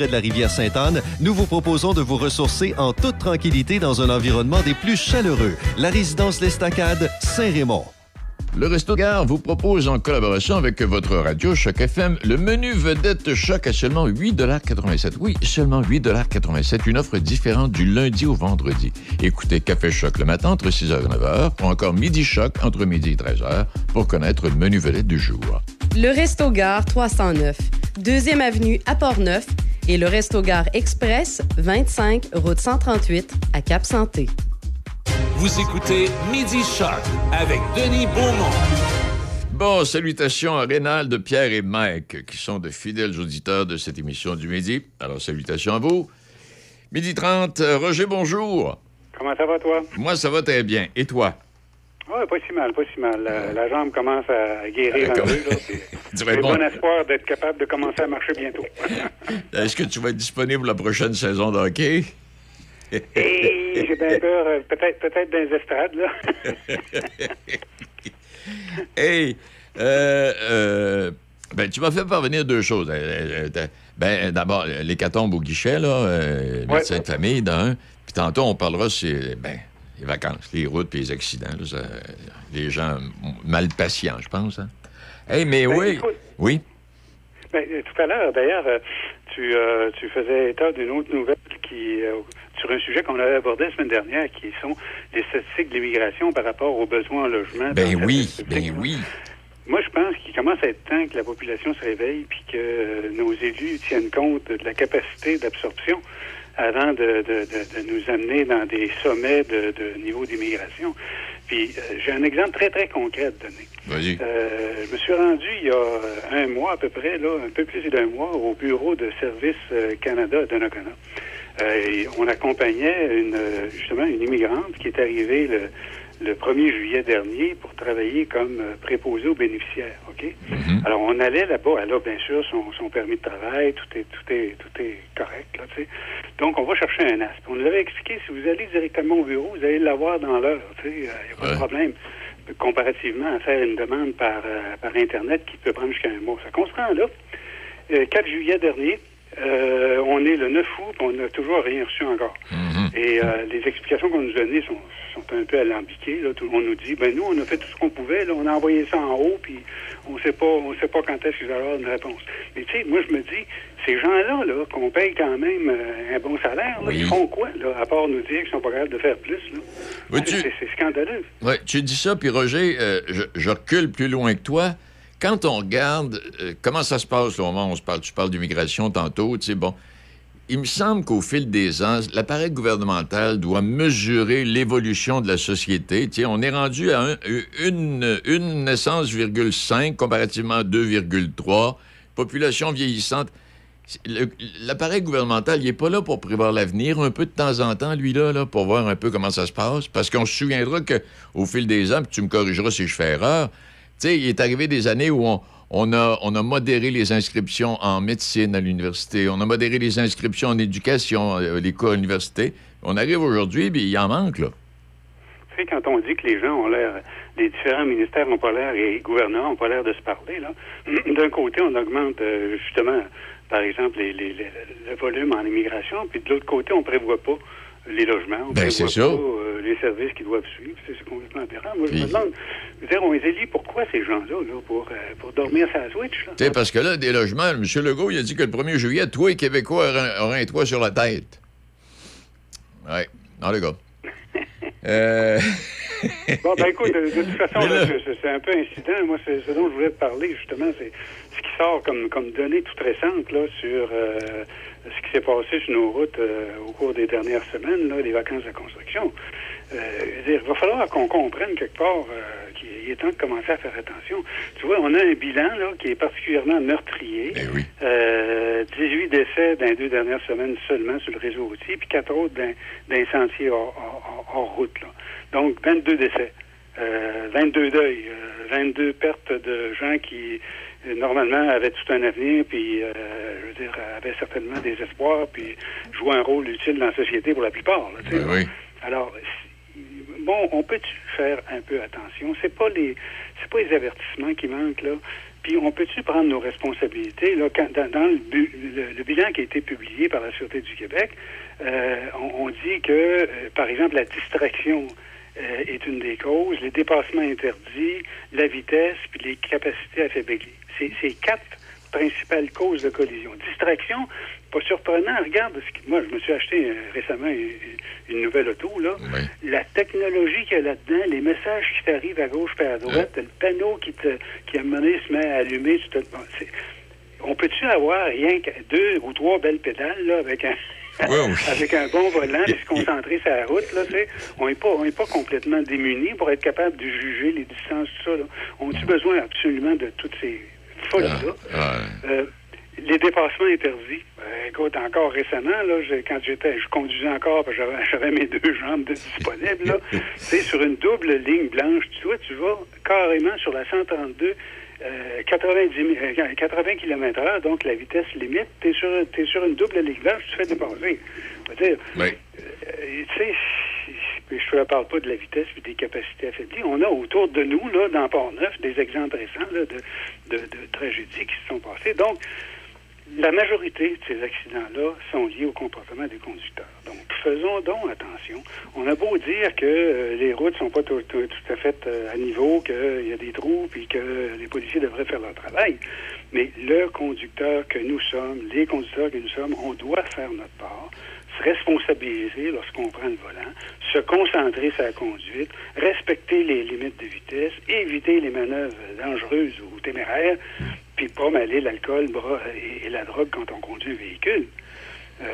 Près de la rivière Sainte-Anne, nous vous proposons de vous ressourcer en toute tranquillité dans un environnement des plus chaleureux. La résidence L'Estacade, Saint-Raymond. Le Resto Gare vous propose en collaboration avec votre radio Choc FM le menu vedette Choc à seulement 8,87 Oui, seulement 8,87 Une offre différente du lundi au vendredi. Écoutez Café Choc le matin entre 6h et 9h ou encore Midi Choc entre midi et 13h pour connaître le menu vedette du jour. Le Resto Gare 309, deuxième avenue à Port-Neuf et le Resto Gare Express 25 route 138 à Bon, salutations à Rénald, Pierre et Mike, qui sont de fidèles auditeurs de cette émission du midi. Alors, salutations à vous. Midi 30, euh, Roger, bonjour. Comment ça va, toi? Moi, ça va très bien. Et toi? Oui, pas si mal, pas si mal. La, la jambe commence à guérir un peu. [LAUGHS] J'ai bon. bon espoir d'être capable de commencer à marcher bientôt. [LAUGHS] Est-ce que tu vas être disponible la prochaine saison de hockey? Et j'ai bien [LAUGHS] peur, euh, peut-être peut-être dans les estrades, là. Hey, euh, euh, ben, tu m'as fait parvenir deux choses. Ben, d'abord, l'hécatombe au guichet, là, Ouais. médecin de famille, d'un. Puis tantôt, on parlera sur ben, les vacances, les routes puis les accidents. là, ça- les gens mal patients, je pense. Hein? Hey, mais Ben, oui. écoute. Oui. Ben, euh, tout à l'heure, d'ailleurs, euh, tu, euh, tu faisais état d'une autre nouvelle qui, euh, sur un sujet qu'on avait abordé la semaine dernière, qui sont les statistiques de l'immigration par rapport aux besoins en logement. Ben oui, ben oui. Moi, je pense qu'il commence à être temps que la population se réveille puis que euh, nos élus tiennent compte de la capacité d'absorption avant de, de- de- de nous amener dans des sommets de, de niveau d'immigration. Puis, euh, j'ai un exemple très, très concret à te donner. Vas-y. Euh, je me suis rendu il y a un mois à peu près, là, un peu plus d'un mois, au bureau de Service euh, Canada à Donnacona. Euh, et on accompagnait une, justement une immigrante qui est arrivée le, le 1er juillet dernier pour travailler comme euh, préposé aux bénéficiaires. OK? Mhm. Alors, on allait là-bas. Elle a bien sûr son, son permis de travail, tout est, tout est, tout est correct. Là, tu sais. Donc, on va chercher un aspe. On nous avait expliqué, si vous allez directement au bureau, vous allez l'avoir dans l'heure. Il n'y a pas Ouais. de problème. Comparativement à faire une demande par, euh, par Internet qui peut prendre jusqu'à un mois. Ça qu'on se rend là. Euh, 4 juillet dernier, euh, on est le 9 août, puis on n'a toujours rien reçu encore. Mhm. Et euh, les explications qu'on nous donnait sont, sont un peu alambiquées. Là. Tout le monde nous dit, ben nous, on a fait tout ce qu'on pouvait, là, on a envoyé ça en haut, puis on sait pas, on sait pas quand est-ce qu'ils vont avoir une réponse. Mais tu sais, moi, je me dis, ces gens-là, là, qu'on paye quand même euh, un bon salaire, là, Oui. ils font quoi, là, à part nous dire qu'ils sont pas capables de faire plus, là? Oui, tu- C'est c'est scandaleux. Ouais, tu dis ça, puis Roger, je, je recule plus loin que toi. Quand on regarde euh, comment ça se passe au moment où on se parle, tu parles d'immigration tantôt, tu sais, bon, il me semble qu'au fil des ans, l'appareil gouvernemental doit mesurer l'évolution de la société. Tu sais, on est rendu à un- une, une naissance, virgule 5, comparativement à 2,3, population vieillissante. L'appareil gouvernemental, il n'est pas là pour prévoir l'avenir un peu de temps en temps, lui-là, là, pour voir un peu comment ça se passe. Parce qu'on se souviendra qu'au fil des ans, puis tu me corrigeras si je fais erreur, sais, il est arrivé des années où on, a, modéré les inscriptions en médecine à l'université, on a modéré les inscriptions en éducation, euh, les cours à l'université. On arrive aujourd'hui, puis il en manque, là. Tu sais, quand on dit que les gens ont l'air, les différents ministères n'ont pas l'air et les gouvernements n'ont pas l'air de se parler, là, [CLEARS THROAT] d'un côté, on augmente euh, justement, par exemple, les- le volume en immigration, puis de l'autre côté, on prévoit pas les logements, on Ben, prévoit c'est pas euh, les services qui doivent suivre. C'est complètement aberrant. Moi, je Puis- me demande, je veux dire, on les élit pourquoi ces gens-là, là, pour, euh, pour dormir sa switch, là? Parce que là, des logements, M. Legault, il a dit que le 1er juillet, toi, les Québécois, auraient un toit sur la tête. Oui, non, les gars. Euh, Bon, ben [LAUGHS] écoute, de, de toute façon, là, c'est- un peu incident. Moi, c'est ce dont je voulais te parler, justement, c'est ce qui sort comme, comme données toutes récentes là, sur euh, ce qui s'est passé sur nos routes euh, au cours des dernières semaines, là, les vacances de construction. Il va falloir qu'on comprenne quelque part qu'il est temps de commencer à faire attention. Tu vois, on a un bilan là, qui est particulièrement meurtrier. ben oui. 18 décès dans les deux dernières semaines seulement sur le réseau routier, puis quatre autres dans, dans les sentiers hors, hors- route. Là. Donc, 22 décès, euh, 22 deuils, euh, 22 pertes de gens qui, euh, normalement, avaient tout un avenir, puis, euh, je veux dire, avaient certainement des espoirs, puis jouaient un rôle utile dans la société pour la plupart. Là. Ben oui. Alors, bon, on peut-tu faire un peu attention? C'est pas les c'est pas les avertissements qui manquent, là. Puis on peut-tu prendre nos responsabilités? Là, quand- dans, le, le- le bilan qui a été publié par la Sûreté du Québec, euh, on, on dit que, euh, par exemple, la distraction euh, est une des causes, les dépassements interdits, la vitesse, puis les capacités affaiblies. C'est quatre principales causes de collision. Distraction, pas surprenant, regarde, moi je me suis acheté euh, récemment une, une nouvelle auto, là. Oui. La technologie qu'il y a là-dedans, les messages qui t'arrivent à gauche et à droite, le panneau qui te qui à un moment donné se met à allumer, tu te- bon, on peut-tu avoir rien que deux ou trois belles pédales là, avec un, [LAUGHS] avec un bon volant, puis se concentrer sur la route, là, tu sais, on n'est pas, on est pas complètement démunis pour être capable de juger les distances, tout ça. Là. On a besoin absolument de toutes ces folies-là. Ah, Euh, les dépassements interdits. Ben, écoute, encore récemment, là, quand j'étais, je conduisais encore, parce que [LAUGHS] j'avais, mes deux jambes de disponibles, là. [LAUGHS] tu sais, sur une double ligne blanche, tu vois, tu vas carrément sur la 132, euh, 90, mi- euh, 80 km heure, donc la vitesse limite, t'es sur, t'es sur une double ligne blanche, tu te fais dépasser. Dire, Oui. euh, tu sais, je ne parle pas de la vitesse et des capacités affaiblies. On a autour de nous, là, dans Port-Neuf, des exemples récents là, de, de, de tragédies qui se sont passées. Donc, la majorité de ces accidents-là sont liés au comportement des conducteurs. Donc, faisons donc attention. On a beau dire que euh, les routes sont pas tout, à fait euh, à niveau, qu'il y a des trous, puis que les policiers devraient faire leur travail. Mais le conducteur que nous sommes, les conducteurs que nous sommes, on doit faire notre part, se responsabiliser lorsqu'on prend le volant, se concentrer sur la conduite, respecter les limites de vitesse, éviter les manœuvres dangereuses ou téméraires, puis pas mêler l'alcool et, la drogue quand on conduit un véhicule. Euh,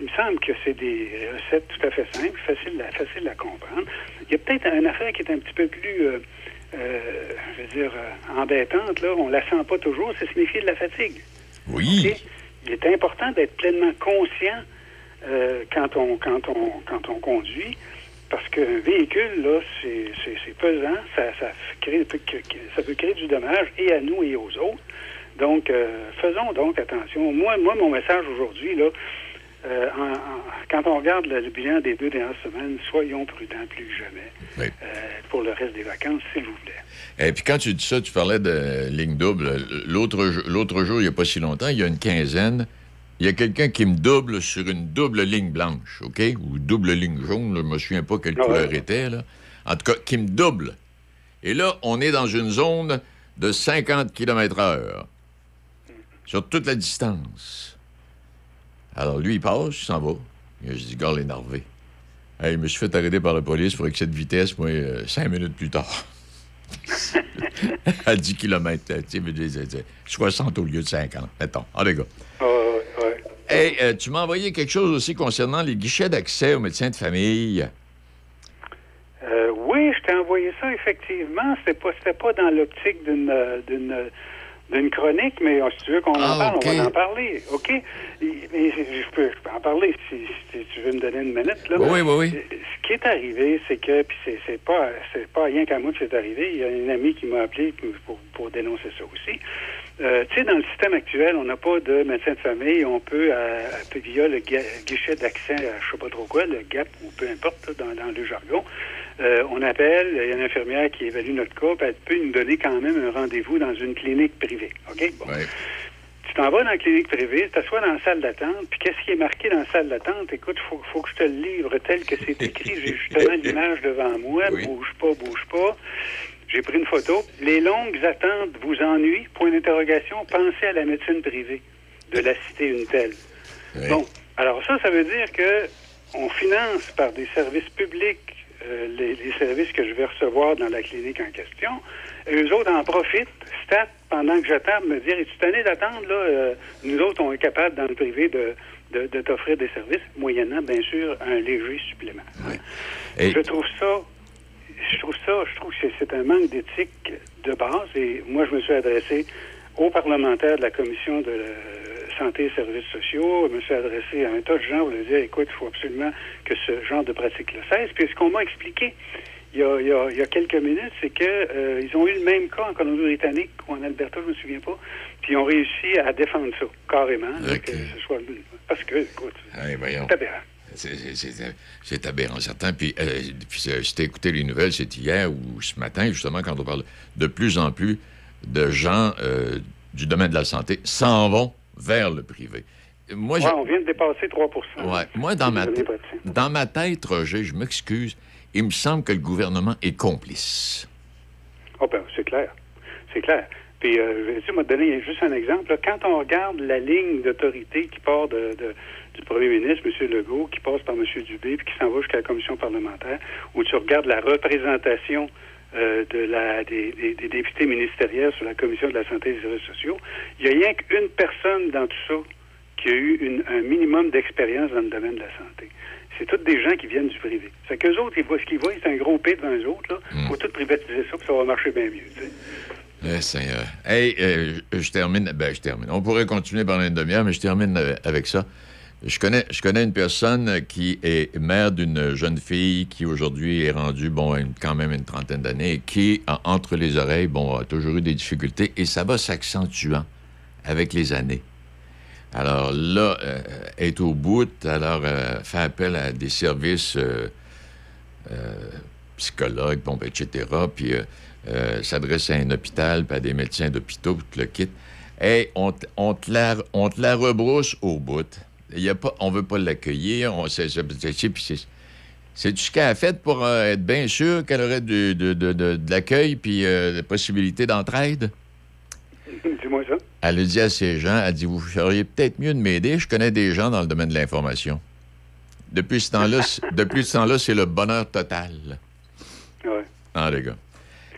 il me semble que c'est des recettes tout à fait simples, faciles à, faciles à comprendre. Il y a peut-être une affaire qui est un petit peu plus, euh, euh, je veux dire, embêtante, là. On la sent pas toujours, c'est signifier de la fatigue. Oui. Il est important d'être pleinement conscient quand, on, quand, on, quand on conduit, parce qu'un véhicule, là, c'est pesant, ça, ça, crée- peut, ça peut créer du dommage et à nous et aux autres. Donc, euh, faisons donc attention. Moi, moi mon message aujourd'hui, là, euh, en- en- quand on regarde le, le bilan des deux dernières semaines, soyons prudents plus que jamais Oui. euh, pour le reste des vacances, s'il vous plaît. Et puis quand tu dis ça, tu parlais de ligne double. L'autre jour, il n'y a pas si longtemps, il y a une quinzaine, il y a quelqu'un qui me double sur une double ligne blanche, OK? Ou double ligne jaune, là, je me souviens pas quelle Ah couleur ouais. était, là. En tout cas, qui me double. Et là, on est dans une zone de 50 km heure sur toute la distance. Alors, lui, il passe, il s'en va. Et je dis, gars, énervé. Hey, je me suis fait arrêter par la police pour excès de vitesse, moi, euh, cinq minutes plus tard. [LAUGHS] à 10 km, tu sais, mais je disais, 60 au lieu de 50, mettons. Allez, gars. Ah. Hey, euh, tu m'as envoyé quelque chose aussi concernant les guichets d'accès aux médecins de famille. Euh, oui, je t'ai envoyé ça, effectivement. C'était pas, pas dans l'optique d'une, euh, chronique, mais euh, si tu veux qu'on Ah, en parle, OK. on va en parler. OK? Mais je peux, je peux en parler si, si tu veux me donner une minute. Là. Oui, oui, oui. Ce qui est arrivé, c'est que, puis c'est, pas, pas rien qu'à moi que c'est arrivé. Il y a une amie qui m'a appelé pour dénoncer ça aussi. Euh, tu sais, dans le système actuel, on n'a pas de médecin de famille. On peut, euh, via le gui- guichet d'accès, à je sais pas trop quoi, le GAP ou peu importe dans, dans le jargon, euh, on appelle, il y a une infirmière qui évalue notre cas, puis elle peut nous donner quand même un rendez-vous dans une clinique privée. OK? Bon. Ouais. Tu t'en vas dans la clinique privée, tu t'assois dans la salle d'attente, puis qu'est-ce qui est marqué dans la salle d'attente? Écoute, il faut, faut que je te le livre tel que c'est écrit. J'ai [LAUGHS] justement l'image devant moi. Oui. Bouge pas, bouge pas. J'ai pris une photo. Les longues attentes vous ennuient? Point d'interrogation. Pensez à la médecine privée de la cité une telle. Bon, alors ça, ça veut dire que on finance par des services publics euh, les, les services que je vais recevoir dans la clinique en question. Et eux autres en profitent, stat, pendant que j'attends, me dire, es-tu tanné d'attendre, là? Euh, nous autres, on est capable, dans le privé, de, de, de t'offrir des services, moyennant, bien sûr, un léger supplément. Et- Je trouve ça, je trouve ça, je trouve que c'est- un manque d'éthique de base. Et moi, je me suis adressé aux parlementaires de la commission de la santé et services sociaux. Je me suis adressé à un tas de gens pour leur dire, écoute, il faut absolument que ce genre de pratique-là cesse. Puis ce qu'on m'a expliqué il y, a, il y a- il y a quelques minutes, c'est que euh, ils ont eu le même cas en Colombie-Britannique ou en Alberta, je me souviens pas. Puis ils ont réussi à défendre ça, carrément. que ce soit, parce que, écoute, Hey, c'est aberrant. C'est- aberrant, certain. Puis, euh, puis euh, t'as écouté les nouvelles, c'est hier ou ce matin, justement, quand on parle de plus en plus de gens euh, du domaine de la santé s'en vont vers le privé. Moi, je- Ouais, on vient de dépasser 3 Ouais. Moi, dans ma, tête- praticiens. dans ma tête, Roger, je m'excuse, il me semble que le gouvernement est complice. Oh ben, c'est clair. C'est clair. Puis, euh, je vais essayer de donner juste un exemple. là. Quand on regarde la ligne d'autorité qui part de, de- du premier ministre, M. Legault, qui passe par M. Dubé, puis qui s'en va jusqu'à la commission parlementaire, où tu regardes la représentation euh, de la, des, des- des députés ministériels sur la commission de la santé et des services sociaux, il n'y a rien qu'une personne dans tout ça qui a eu une- un minimum d'expérience dans le domaine de la santé. C'est tous des gens qui viennent du privé. Fait qu'eux autres, ils voient ce qu'ils voient, c'est un gros P devant eux autres. Il faut tout privatiser ça, puis ça va marcher bien mieux. tu sais. Eh, Seigneur. Hey, euh, je termine. Ben, je termine. On pourrait continuer pendant une demi-heure, mais je termine euh, avec ça. Je connais, je connais une personne qui est mère d'une jeune fille qui aujourd'hui est rendue, bon, quand même une trentaine d'années, qui, en- entre les oreilles, bon, a toujours eu des difficultés et ça va s'accentuant avec les années. Alors là, euh, est au bout, alors fait appel à des services psychologues, bon, ben, etc., puis euh, s'adresse à un hôpital, puis à des médecins d'hôpitaux, tout le kit. Hey, on, te- on, te la, on te la rebrousse au bout. Il y a pas, on veut pas l'accueillir. On, c'est, puis c'est-tu ce qu'elle a fait pour euh, être bien sûr qu'elle aurait de, de- de- de l'accueil puis euh, la possibilité d'entraide? Dis-moi ça. Elle a dit à ces gens, elle a dit, vous feriez peut-être mieux de m'aider. Je connais des gens dans le domaine de l'information. Depuis ce temps-là, c'est- depuis ce temps-là, c'est le bonheur total. Ouais. Ah, les gars.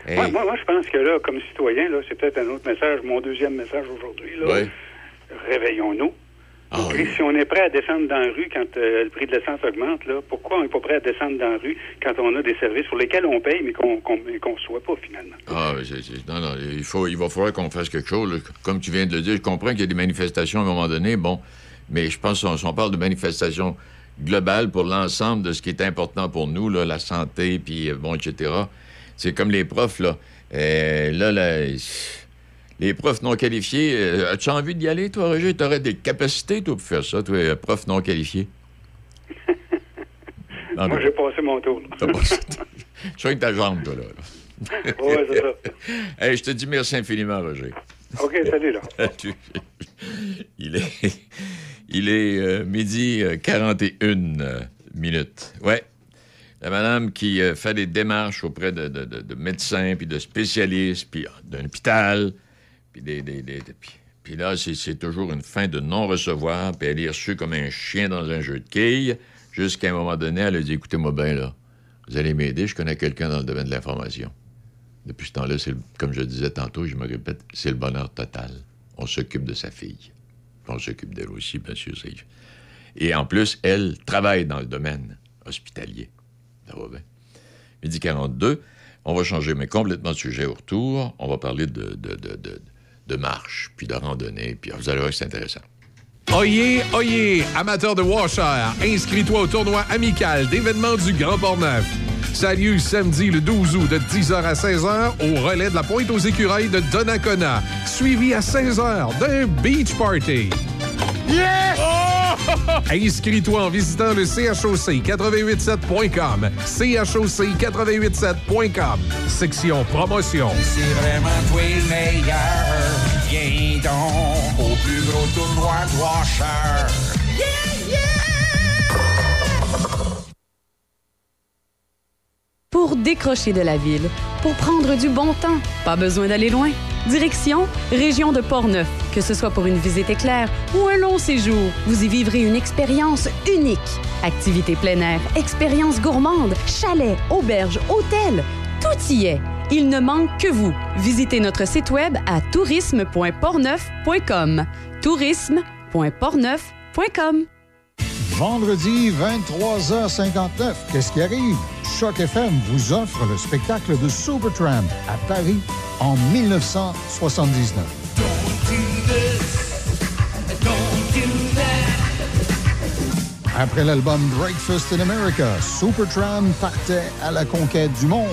Hey, Moi, moi, moi, je pense que là, comme citoyen, là, c'est peut-être un autre message, mon deuxième message aujourd'hui. Ouais. Réveillons-nous. Ah Et si on est prêt à descendre dans la rue quand euh, le prix de l'essence augmente, là, pourquoi on n'est pas prêt à descendre dans la rue quand on a des services pour lesquels on paye, mais qu'on ne soit pas finalement? Ah, c'est- non, non, il, faut, il va falloir qu'on fasse quelque chose. là. Comme tu viens de le dire, je comprends qu'il y a des manifestations à un moment donné, bon, mais je pense qu'on si on parle de manifestations globales pour l'ensemble de ce qui est important pour nous, là, la santé, puis euh, bon, etc. C'est comme les profs, là. Euh, là, là, les profs non qualifiés, euh, as-tu envie d'y aller, toi, Roger? Tu aurais des capacités, toi, pour faire ça, toi, euh, prof non qualifié? Non, [LAUGHS] Moi, j'ai passé mon tour. T'as pas- Je suis avec ta jambe, toi, là. là. Ouais, c'est ça. [LAUGHS] Hey, je te dis merci infiniment, Roger. OK, salut, là. [LAUGHS] Il est, il est euh, midi euh, 41 euh, minutes. Ouais. La madame qui euh, fait des démarches auprès de, de- de- de médecins, puis de spécialistes, puis euh, d'un hôpital, puis des... des- des- des- puis, puis là, c'est, toujours une fin de non-recevoir, puis elle est reçue comme un chien dans un jeu de quilles, jusqu'à un moment donné, elle a dit, écoutez-moi bien, là, vous allez m'aider, je connais quelqu'un dans le domaine de l'information. Depuis ce temps-là, comme je disais tantôt, je me répète, c'est le bonheur total. On s'occupe de sa fille. On s'occupe d'elle aussi, bien sûr. Et en plus, elle travaille dans le domaine hospitalier. Ça va bien. Midi 42, on va changer, mais complètement de sujet au retour. On va parler de, de, de, de, de marche, puis de randonnée, puis vous allez voir que c'est intéressant. Oyez, oyez, amateur de washer, inscris-toi au tournoi amical d'événements du Grand Port-Neuf. Ça a lieu samedi le 12 août de 10h à 16h au relais de la Pointe aux Écureuils de Donnacona, suivi à 16h d'un beach party. Yes! [LAUGHS] Inscris-toi en visitant le CHOC887.com. CHOC887.com. Section promotion. C'est vraiment toi le meilleur. Viens donc au plus gros tournoi de Washer. Pour décrocher de la ville, pour prendre du bon temps, pas besoin d'aller loin. Direction Région de Portneuf. Que ce soit pour une visite éclair ou un long séjour, vous y vivrez une expérience unique. Activités plein air, expériences gourmandes, chalets, auberges, hôtels, tout y est. Il ne manque que vous. Visitez notre site web à tourisme.portneuf.com. tourisme.portneuf.com. Vendredi 23h59, qu'est-ce qui arrive? Choc FM vous offre le spectacle de Supertramp à Paris en 1979. Après l'album Breakfast in America, Supertramp partait à la conquête du monde.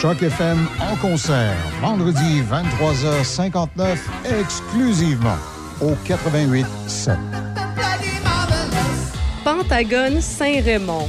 Choc FM en concert, vendredi 23h59, exclusivement au 88 7. Pentagone Saint-Raymond.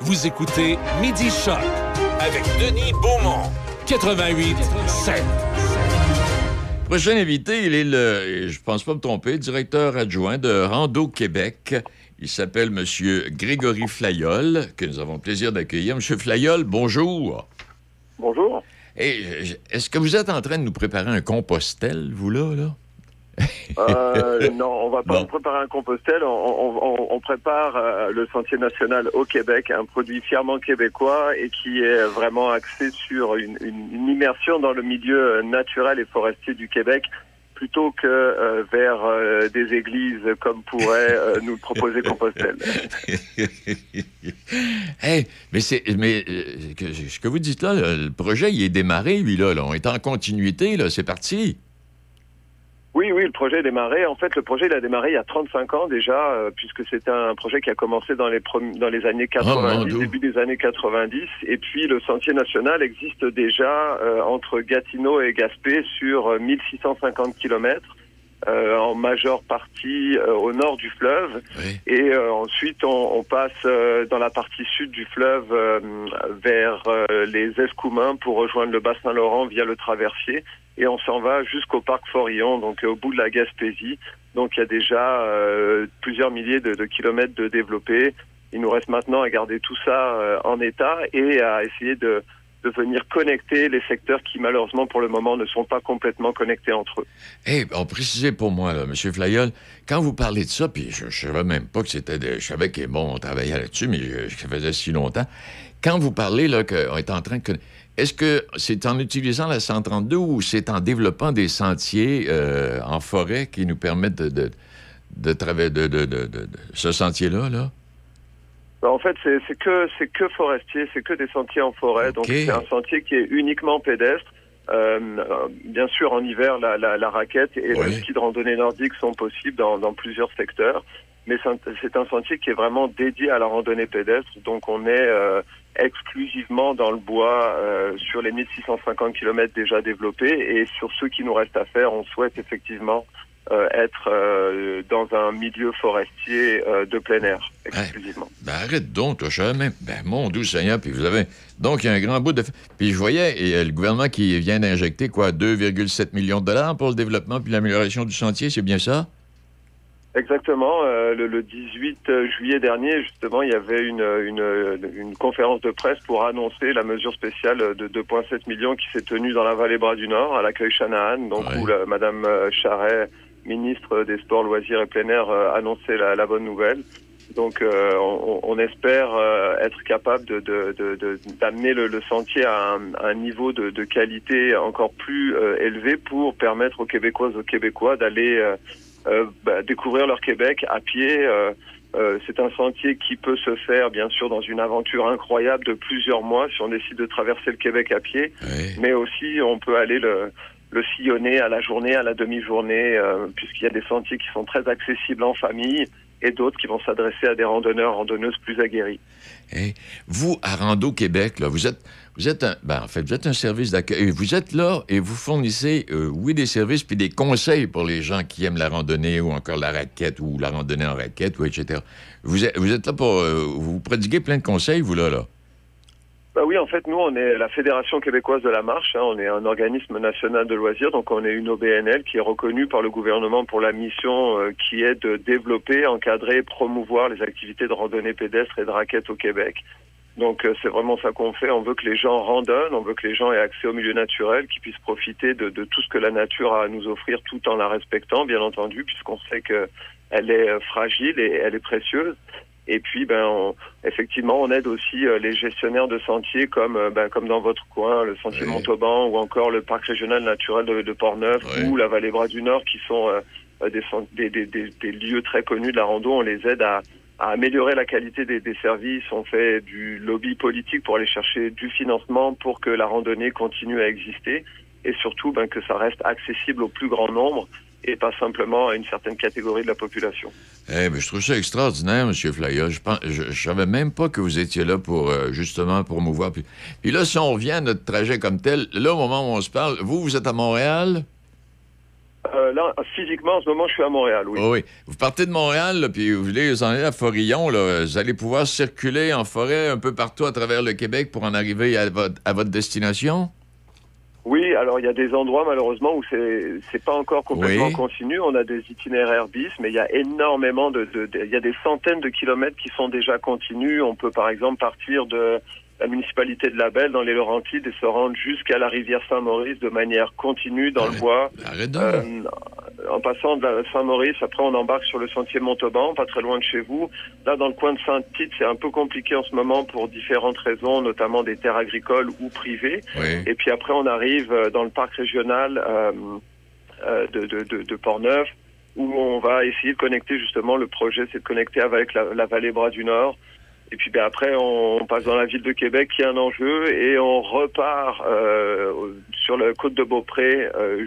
Vous écoutez Midi Choc avec Denis Beaumont, 88 7. Prochain invité, il est le, je pense pas me tromper, directeur adjoint de Rando Québec. Il s'appelle Monsieur Grégory Flayol, que nous avons le plaisir d'accueillir. Monsieur Flayol, bonjour. Bonjour. Et est-ce que vous êtes en train de nous préparer un compostel, vous là, là? Euh, [LAUGHS] non, on va pas préparer un compostel. On, on- on- on prépare euh, le Sentier national au Québec, un produit fièrement québécois et qui est vraiment axé sur une, une- une immersion dans le milieu euh, naturel et forestier du Québec plutôt que euh, vers euh, des églises comme pourrait euh, nous le proposer Compostelle. [LAUGHS] Hey, mais c'est, mais que- ce que vous dites là, là, le projet, il est démarré, lui là, là. on est en continuité, là, c'est parti. Oui, oui, le projet est démarré. En fait, le projet il a démarré il y a 35 ans déjà, euh, puisque c'est un projet qui a commencé dans les dans les années 90, Dieu. début des années 90. Et puis le sentier national existe déjà euh, entre Gatineau et Gaspé sur euh, 1650 kilomètres. euh, en majeure partie euh, au nord du fleuve. Et euh, ensuite, on, on passe euh, dans la partie sud du fleuve euh, vers euh, les Escoumins pour rejoindre le bassin Laurent via le traversier. Et on s'en va jusqu'au parc Forillon, donc euh, au bout de la Gaspésie. Donc il y a déjà euh, plusieurs milliers de, de kilomètres de développés. Il nous reste maintenant à garder tout ça euh, en état et à essayer de, de venir connecter les secteurs qui malheureusement pour le moment ne sont pas complètement connectés entre eux. Eh, on précisait pour moi, là, M. Flayol, quand vous parlez de ça, puis je ne savais même pas que c'était. des- Je savais que, bon, on travaillait là-dessus, mais je, ça faisait si longtemps. Quand vous parlez, là, qu'on est en train de. Est-ce que c'est en utilisant la 132 ou c'est en développant des sentiers euh, en forêt qui nous permettent de, de, de travailler de, de, ce sentier-là, là? Ben, En fait, c'est que c'est que forestier, c'est que des sentiers en forêt. Donc c'est un sentier qui est uniquement pédestre. Euh, bien sûr, en hiver, la, la, la raquette et le ski de randonnée nordique sont possibles dans, dans plusieurs secteurs. Mais c'est un- sentier qui est vraiment dédié à la randonnée pédestre. Donc on est euh, exclusivement dans le bois euh, sur les 1650 km déjà développés. Et sur ceux qui nous restent à faire, on souhaite effectivement euh, être euh, dans un milieu forestier euh, de plein air exclusivement. Ben arrête donc, toi, même. Ben mon doux Seigneur, puis vous avez. Donc, il y a un grand bout de. Puis je voyais et, le gouvernement qui vient d'injecter, quoi, 2,7 millions de dollars pour le développement puis l'amélioration du sentier, c'est bien ça? Exactement. euh, le, le 18 juillet dernier, justement, il y avait une, une, une conférence de presse pour annoncer la mesure spéciale de 2,7 millions qui s'est tenue dans la vallée Bras du Nord, à l'accueil Shanahan, donc où la, Madame euh, Charret, ministre des Sports, Loisirs et Plein Air, euh, annonçait la, la bonne nouvelle. Donc, euh, on, on espère euh, être capable de, de, de, de- d'amener le, le sentier à un, à un niveau de, de qualité encore plus euh, élevé pour permettre aux Québécoises, aux Québécois d'aller euh, euh, bah, découvrir leur Québec à pied. euh, euh, c'est un sentier qui peut se faire, bien sûr, dans une aventure incroyable de plusieurs mois si on décide de traverser le Québec à pied. Mais aussi, on peut aller le, le sillonner à la journée, à la demi-journée, euh, puisqu'il y a des sentiers qui sont très accessibles en famille et d'autres qui vont s'adresser à des randonneurs, randonneuses plus aguerris. Hey, vous, à Rando Québec, là, vous êtes, vous êtes un, ben, en fait, vous êtes un service d'accueil. Vous êtes là et vous fournissez, euh, oui, des services puis des conseils pour les gens qui aiment la randonnée ou encore la raquette ou la randonnée en raquette ou etc. Vous êtes, là pour, euh, vous prodiguez plein de conseils, vous là, là? Bah oui, en fait, nous, on est la Fédération québécoise de la marche. hein. on est un organisme national de loisirs, donc on est une OBNL qui est reconnue par le gouvernement pour la mission euh, qui est de développer, encadrer, et promouvoir les activités de randonnée pédestre et de raquette au Québec. Donc euh, c'est vraiment ça qu'on fait. On veut que les gens randonnent, on veut que les gens aient accès au milieu naturel, qu'ils puissent profiter de, de tout ce que la nature a à nous offrir, tout en la respectant, bien entendu, puisqu'on sait que elle est euh, fragile et elle est précieuse. Et puis, ben, on- effectivement, on aide aussi euh, les gestionnaires de sentiers, comme, euh, ben, comme dans votre coin, le sentier Montauban ou encore le parc régional naturel de, de Portneuf ou la vallée Bras du Nord, qui sont euh, des, des, des, des lieux très connus de la rando. On les aide à, à améliorer la qualité des, services. On fait du lobby politique pour aller chercher du financement pour que la randonnée continue à exister et surtout ben, que ça reste accessible au plus grand nombre et pas simplement à une certaine catégorie de la population. Eh ben, je trouve ça extraordinaire, M. Flaya. Je, pense, je, je savais même pas que vous étiez là pour euh, justement promouvoir. Puis, puis là, si on revient à notre trajet comme tel, là, au moment où on se parle, vous, vous êtes à Montréal? Euh, là, physiquement, en ce moment, je suis à Montréal, oui. Oh oui. Vous partez de Montréal, là, puis vous voulez vous en aller à Forillon, là, vous allez pouvoir circuler en forêt un peu partout à travers le Québec pour en arriver à votre, à votre destination? Oui, alors il y a des endroits malheureusement où c'est c'est pas encore complètement Oui. continu. On a des itinéraires bis, mais il y a énormément de, de, de- il y a des centaines de kilomètres qui sont déjà continus. On peut par exemple partir de la municipalité de Labelle dans les Laurentides et se rendre jusqu'à la rivière Saint-Maurice de manière continue dans le bois. Euh, en passant de la Saint-Maurice, après on embarque sur le sentier Montauban, pas très loin de chez vous. Là, dans le coin de Saint-Tite, c'est un peu compliqué en ce moment pour différentes raisons, notamment des terres agricoles ou privées. Et puis après, on arrive euh, dans le parc régional euh, euh, de, de, de, de Portneuf, où on va essayer de connecter justement. Le projet, c'est de connecter avec la, la vallée Bras du Nord. Et puis ben, après, on, passe dans la ville de Québec, qui est un enjeu, et on repart euh, sur la côte de Beaupré euh,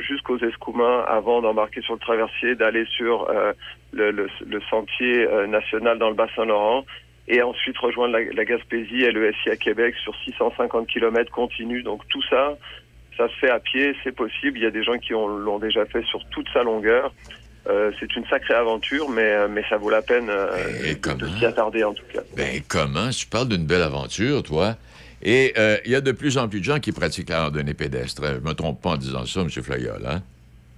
jusqu'aux Escoumins avant d'embarquer sur le traversier, d'aller sur euh, le, le, le sentier euh, national dans le bassin Laurent, et ensuite rejoindre la, la Gaspésie et le SI à Québec sur 650 km continus. Donc tout ça, ça se fait à pied, c'est possible. Il y a des gens qui ont- l'ont déjà fait sur toute sa longueur. Euh, c'est une sacrée aventure, mais, euh, mais ça vaut la peine euh, de, s'y attarder en tout cas. Ben, comment? Tu parles d'une belle aventure, toi. Et euh, il y a de plus en plus de gens qui pratiquent la randonnée pédestre. Je me trompe pas en disant ça, M. Flayol, hein?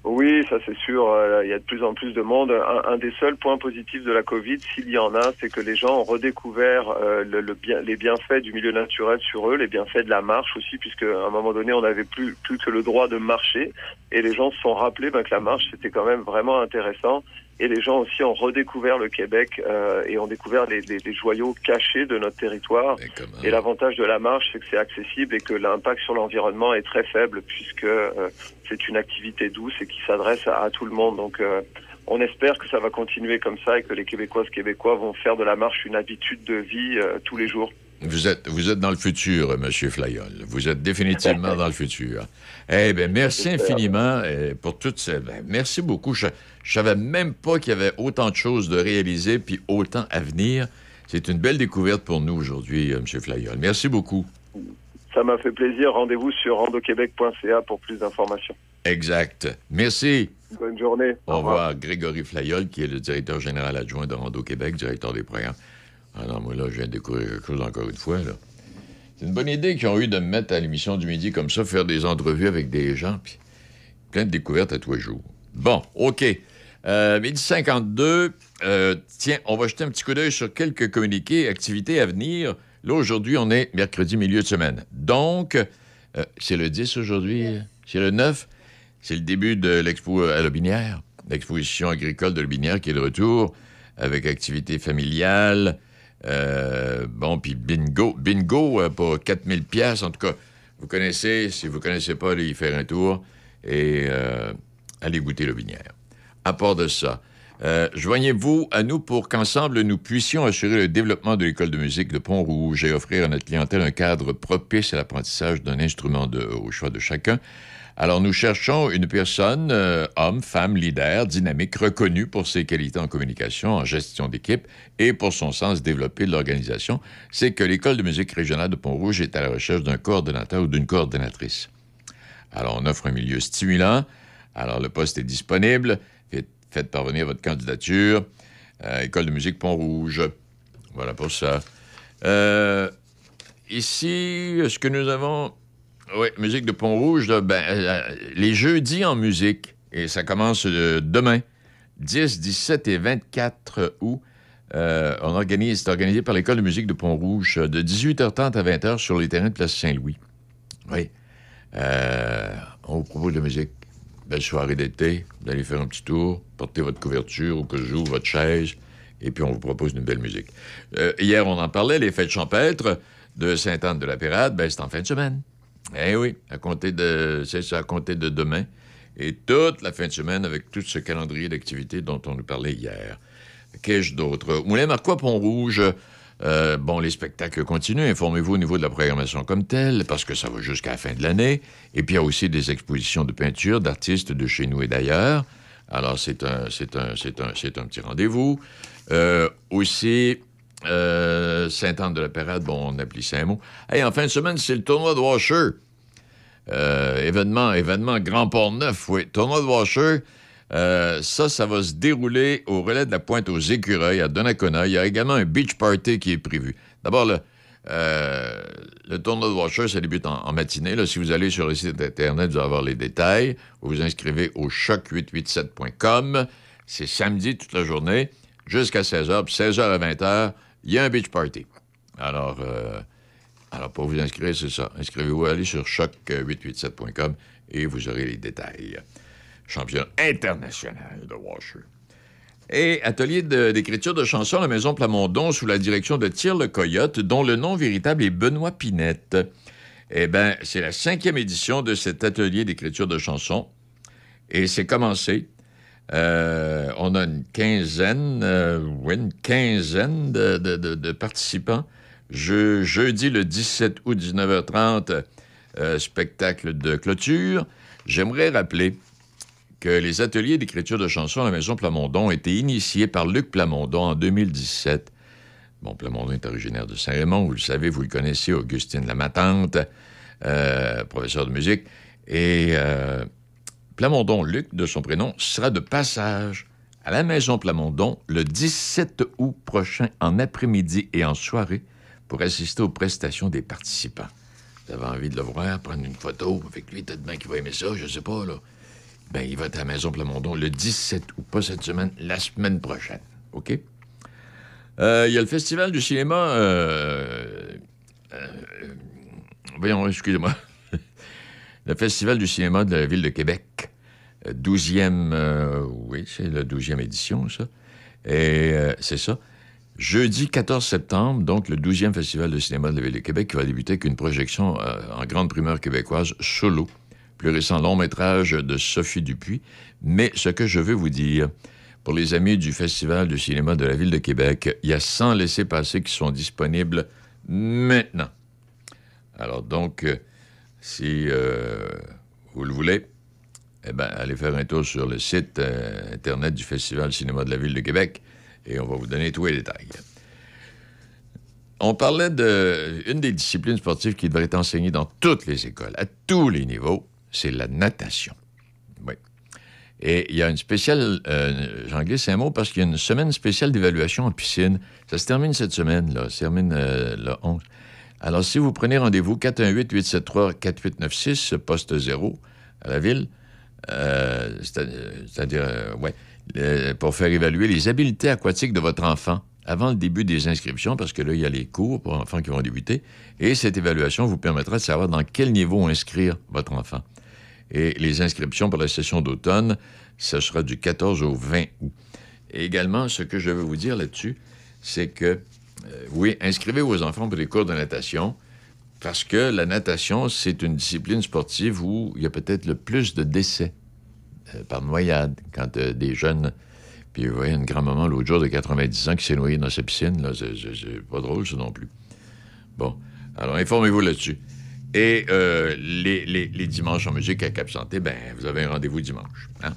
Oui, ça c'est sûr. euh, Il y a de plus en plus de monde. Un, des seuls points positifs de la Covid, s'il y en a, c'est que les gens ont redécouvert euh, le bien, les bienfaits du milieu naturel sur eux, les bienfaits de la marche aussi, puisque à un moment donné, on n'avait plus plus que le droit de marcher, et les gens se sont rappelés ben, que la marche c'était quand même vraiment intéressant. Et les gens aussi ont redécouvert le Québec euh, et ont découvert les, les- les joyaux cachés de notre territoire. Et l'avantage de la marche, c'est que c'est accessible et que l'impact sur l'environnement est très faible puisque euh, c'est une activité douce et qui s'adresse à, à tout le monde. Donc, euh, on espère que ça va continuer comme ça et que les Québécoises Québécois vont faire de la marche une habitude de vie tous les jours. Vous êtes, vous êtes dans le futur, M. Flayol. Vous êtes définitivement [LAUGHS] dans le futur. Eh bien, merci infiniment pour toutes ces... ben, merci beaucoup. Je ne savais même pas qu'il y avait autant de choses de réaliser puis autant à venir. C'est une belle découverte pour nous aujourd'hui, euh, M. Flayol. Merci beaucoup. Ça m'a fait plaisir. Rendez-vous sur randoquebec.ca pour plus d'informations. Exact. Merci. Bonne journée. Au revoir. Grégory Flayol, qui est le directeur général adjoint de Rando Québec, directeur des programmes. Alors, moi, là, je viens de découvrir quelque chose encore une fois, là. C'est une bonne idée qu'ils ont eu de me mettre à l'émission du midi comme ça, faire des entrevues avec des gens, puis plein de découvertes à tous les jours. Bon, OK. Euh, midi 52, euh, tiens, on va jeter un petit coup d'œil sur quelques communiqués, activités à venir. Là, aujourd'hui, on est mercredi, milieu de semaine. Donc, euh, c'est le 10 aujourd'hui, c'est le 9, c'est le début de l'expo à Lobinière, l'exposition agricole de Lobinière qui est de retour avec activité familiale. Euh, bon, puis bingo, bingo pour 4000 pièces en tout cas. Vous connaissez, si vous connaissez pas, allez y faire un tour et allez goûter le Binière. À part de ça, euh, joignez-vous à nous pour qu'ensemble nous puissions assurer le développement de l'école de musique de Pont-Rouge et offrir à notre clientèle un cadre propice à l'apprentissage d'un instrument de, au choix de chacun. Alors, nous cherchons une personne, euh, homme, femme, leader, dynamique, reconnue pour ses qualités en communication, en gestion d'équipe et pour son sens développé de l'organisation. C'est que l'École de musique régionale de Pont-Rouge est à la recherche d'un coordonnateur ou d'une coordonnatrice. Alors, on offre un milieu stimulant. Alors, le poste est disponible. Faites, parvenir votre candidature. Euh, École de musique Pont-Rouge. Voilà pour ça. Euh, ici, ce que nous avons... Oui, musique de Pont-Rouge, ben, euh, les jeudis en musique, et ça commence euh, demain, 10, 17 et 24 août. Euh, on organise, c'est organisé par l'École de musique de Pont-Rouge euh, de 18h30 à 20h sur les terrains de Place Saint-Louis. Oui. Euh, on vous propose de musique. Belle soirée d'été. Vous allez faire un petit tour, portez votre couverture ou que je joue votre chaise, et puis on vous propose une belle musique. Euh, hier, on en parlait, les fêtes champêtres de Sainte-Anne-de-la-Pérade, ben, c'est en fin de semaine. Eh oui, à compter de, c'est ça, à compter de demain. Et toute la fin de semaine avec tout ce calendrier d'activités dont on nous parlait hier. Qu'ai-je d'autre? Moulin Marquois Pont-Rouge, Euh, bon, les spectacles continuent. Informez-vous au niveau de la programmation comme telle, parce que ça va jusqu'à la fin de l'année. Et puis, il y a aussi des expositions de peinture d'artistes de chez nous et d'ailleurs. Alors, c'est un, un, un, un petit rendez-vous. Euh, aussi, euh, Sainte-Anne-de-la-Pérade, bon, on applique ça un mot. Hey, en fin de semaine, c'est le tournoi de Washer. Euh, événement, événement Grand Port-Neuf, oui. Tournoi de Washer. Euh, ça, ça va se dérouler au relais de la pointe aux écureuils à Donnacona. Il y a également un beach party qui est prévu. D'abord, le, euh, le tournoi de Washer, ça débute en, en matinée. Là, si vous allez sur le site Internet, vous allez avoir les détails. Vous vous inscrivez au choc887.com. C'est samedi toute la journée jusqu'à 16h. Puis 16h à 20h, il y a un beach party. Alors, euh, alors pour vous inscrire, c'est ça. Inscrivez-vous, allez sur choc887.com et vous aurez les détails. Champion international de Washer. Et atelier de- d'écriture de, chansons à la Maison Plamondon sous la direction de Tire le Coyote, dont le nom véritable est Benoît Pinette. Eh bien, c'est la cinquième édition de cet atelier d'écriture de chansons. Et c'est commencé. Euh, on a une quinzaine, euh, oui, une quinzaine de, de- de- de participants. Je- jeudi, le 17 août, 19h30, euh, spectacle de clôture. J'aimerais rappeler que les ateliers d'écriture de chansons à la Maison Plamondon ont été initiés par Luc Plamondon en 2017. Bon, Plamondon est originaire de Saint-Raymond, vous le savez, vous le connaissez, Augustine Lamatante, euh, professeur de musique. Et euh, Plamondon, Luc, de son prénom, sera de passage à la Maison Plamondon le 17 août prochain, en après-midi et en soirée, pour assister aux prestations des participants. Vous avez envie de le voir, prendre une photo avec lui, peut-être bien qu'il va aimer ça, je sais pas, là. Ben, il va être à la Maison Plamondon le 17 août, pas cette semaine, la semaine prochaine. OK? Euh, Il y a le Festival du cinéma. euh, euh, voyons, excusez-moi. [LAUGHS] le Festival du cinéma de la Ville de Québec. Euh, 12e. euh, oui, c'est la 12e édition, ça. Et c'est ça. Jeudi 14 septembre, donc le 12e Festival de cinéma de la Ville de Québec qui va débuter avec une projection en grande primeur québécoise solo plus récent long métrage de Sophie Dupuis. Mais ce que je veux vous dire, pour les amis du Festival du cinéma de la Ville de Québec, il y a 100 laissés-passer qui sont disponibles maintenant. Alors donc, euh, si euh, vous le voulez, eh ben, allez faire un tour sur le site euh, Internet du Festival cinéma de la Ville de Québec et on va vous donner tous les détails. On parlait de une des disciplines sportives qui devrait être enseignée dans toutes les écoles, à tous les niveaux, c'est la natation. Oui. Et il y a une spéciale, euh, j'en un mot parce qu'il y a une semaine spéciale d'évaluation en piscine. Ça se termine cette semaine, là. Ça se termine euh, le 11. Alors, si vous prenez rendez-vous 418-873-4896, poste 0, à la ville, euh, c'est- c'est-à-dire, euh, pour faire évaluer les habiletés aquatiques de votre enfant avant le début des inscriptions, parce que là, il y a les cours pour enfants qui vont débuter, et cette évaluation vous permettra de savoir dans quel niveau inscrire votre enfant. Et les inscriptions pour la session d'automne, ce sera du 14 au 20 août. Et également, ce que je veux vous dire là-dessus, c'est que, euh, oui, inscrivez vos enfants pour des cours de natation, parce que la natation, c'est une discipline sportive où il y a peut-être le plus de décès euh, par noyade quand euh, des jeunes. Puis vous voyez une grand-maman l'autre jour de 90 ans qui s'est noyée dans sa piscine. C'est pas drôle, ça non plus. Bon, alors informez-vous là-dessus. Et euh, les, dimanches en musique à Cap Santé, ben, vous avez un rendez-vous dimanche. hein?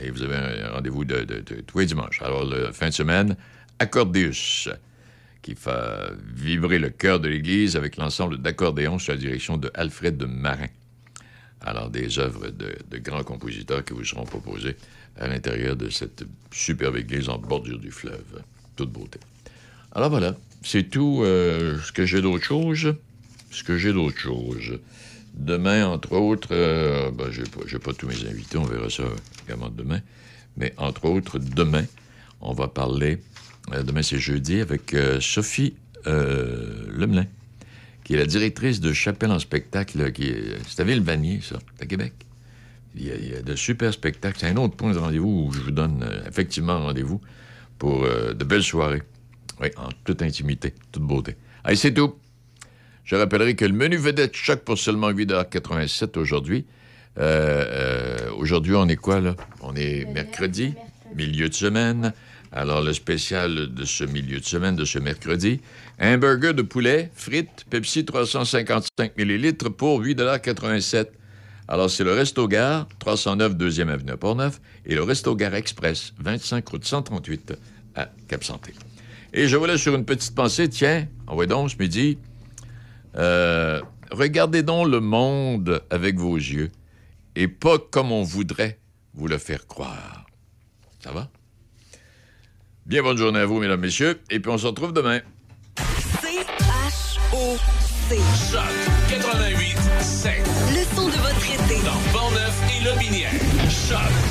Et vous avez un rendez-vous de, de- de- tous les dimanches. Alors, le fin de semaine, Accordéus, qui fait vibrer le cœur de l'Église avec l'ensemble d'accordéons sous la direction de Alfred de Marin. Alors, des œuvres de, de grands compositeurs qui vous seront proposées à l'intérieur de cette superbe église en bordure du fleuve. Toute beauté. Alors voilà, c'est tout euh, ce que j'ai d'autre chose. Ce que j'ai d'autre chose. Demain, entre autres, euh, ben, pas, tous mes invités, on verra ça également demain. Mais entre autres, demain, on va parler, euh, demain c'est jeudi, avec euh, Sophie euh, Lemelin, qui est la directrice de Chapelle en spectacle, qui est, c'est à Ville-Vanier, ça, à Québec. Il y, a, il y a de super spectacles. C'est un autre point de rendez-vous où je vous donne effectivement rendez-vous pour de belles soirées. Oui, en toute intimité, toute beauté. Allez, c'est tout. Je rappellerai que le menu vedette choc pour seulement 8,87 aujourd'hui. Euh, euh, aujourd'hui, on est quoi, là? On est mercredi, milieu de semaine. Alors, le spécial de ce milieu de semaine, de ce mercredi, un burger de poulet, frites, Pepsi 355 ml pour 8,87 Alors, c'est le Resto Gare, 309 2e Avenue à Portneuf, et le Resto Gare Express, 25 route 138 à Cap-Santé. Et je voulais sur une petite pensée, tiens, envoyez donc ce midi, euh, regardez donc le monde avec vos yeux et pas comme on voudrait vous le faire croire. Ça va? Bien bonne journée à vous, mesdames, messieurs, et puis on se retrouve demain. C-H-O-C. Choc 88 7. Le son de votre été. Dans Portneuf et Lobinière. Choc 88 7.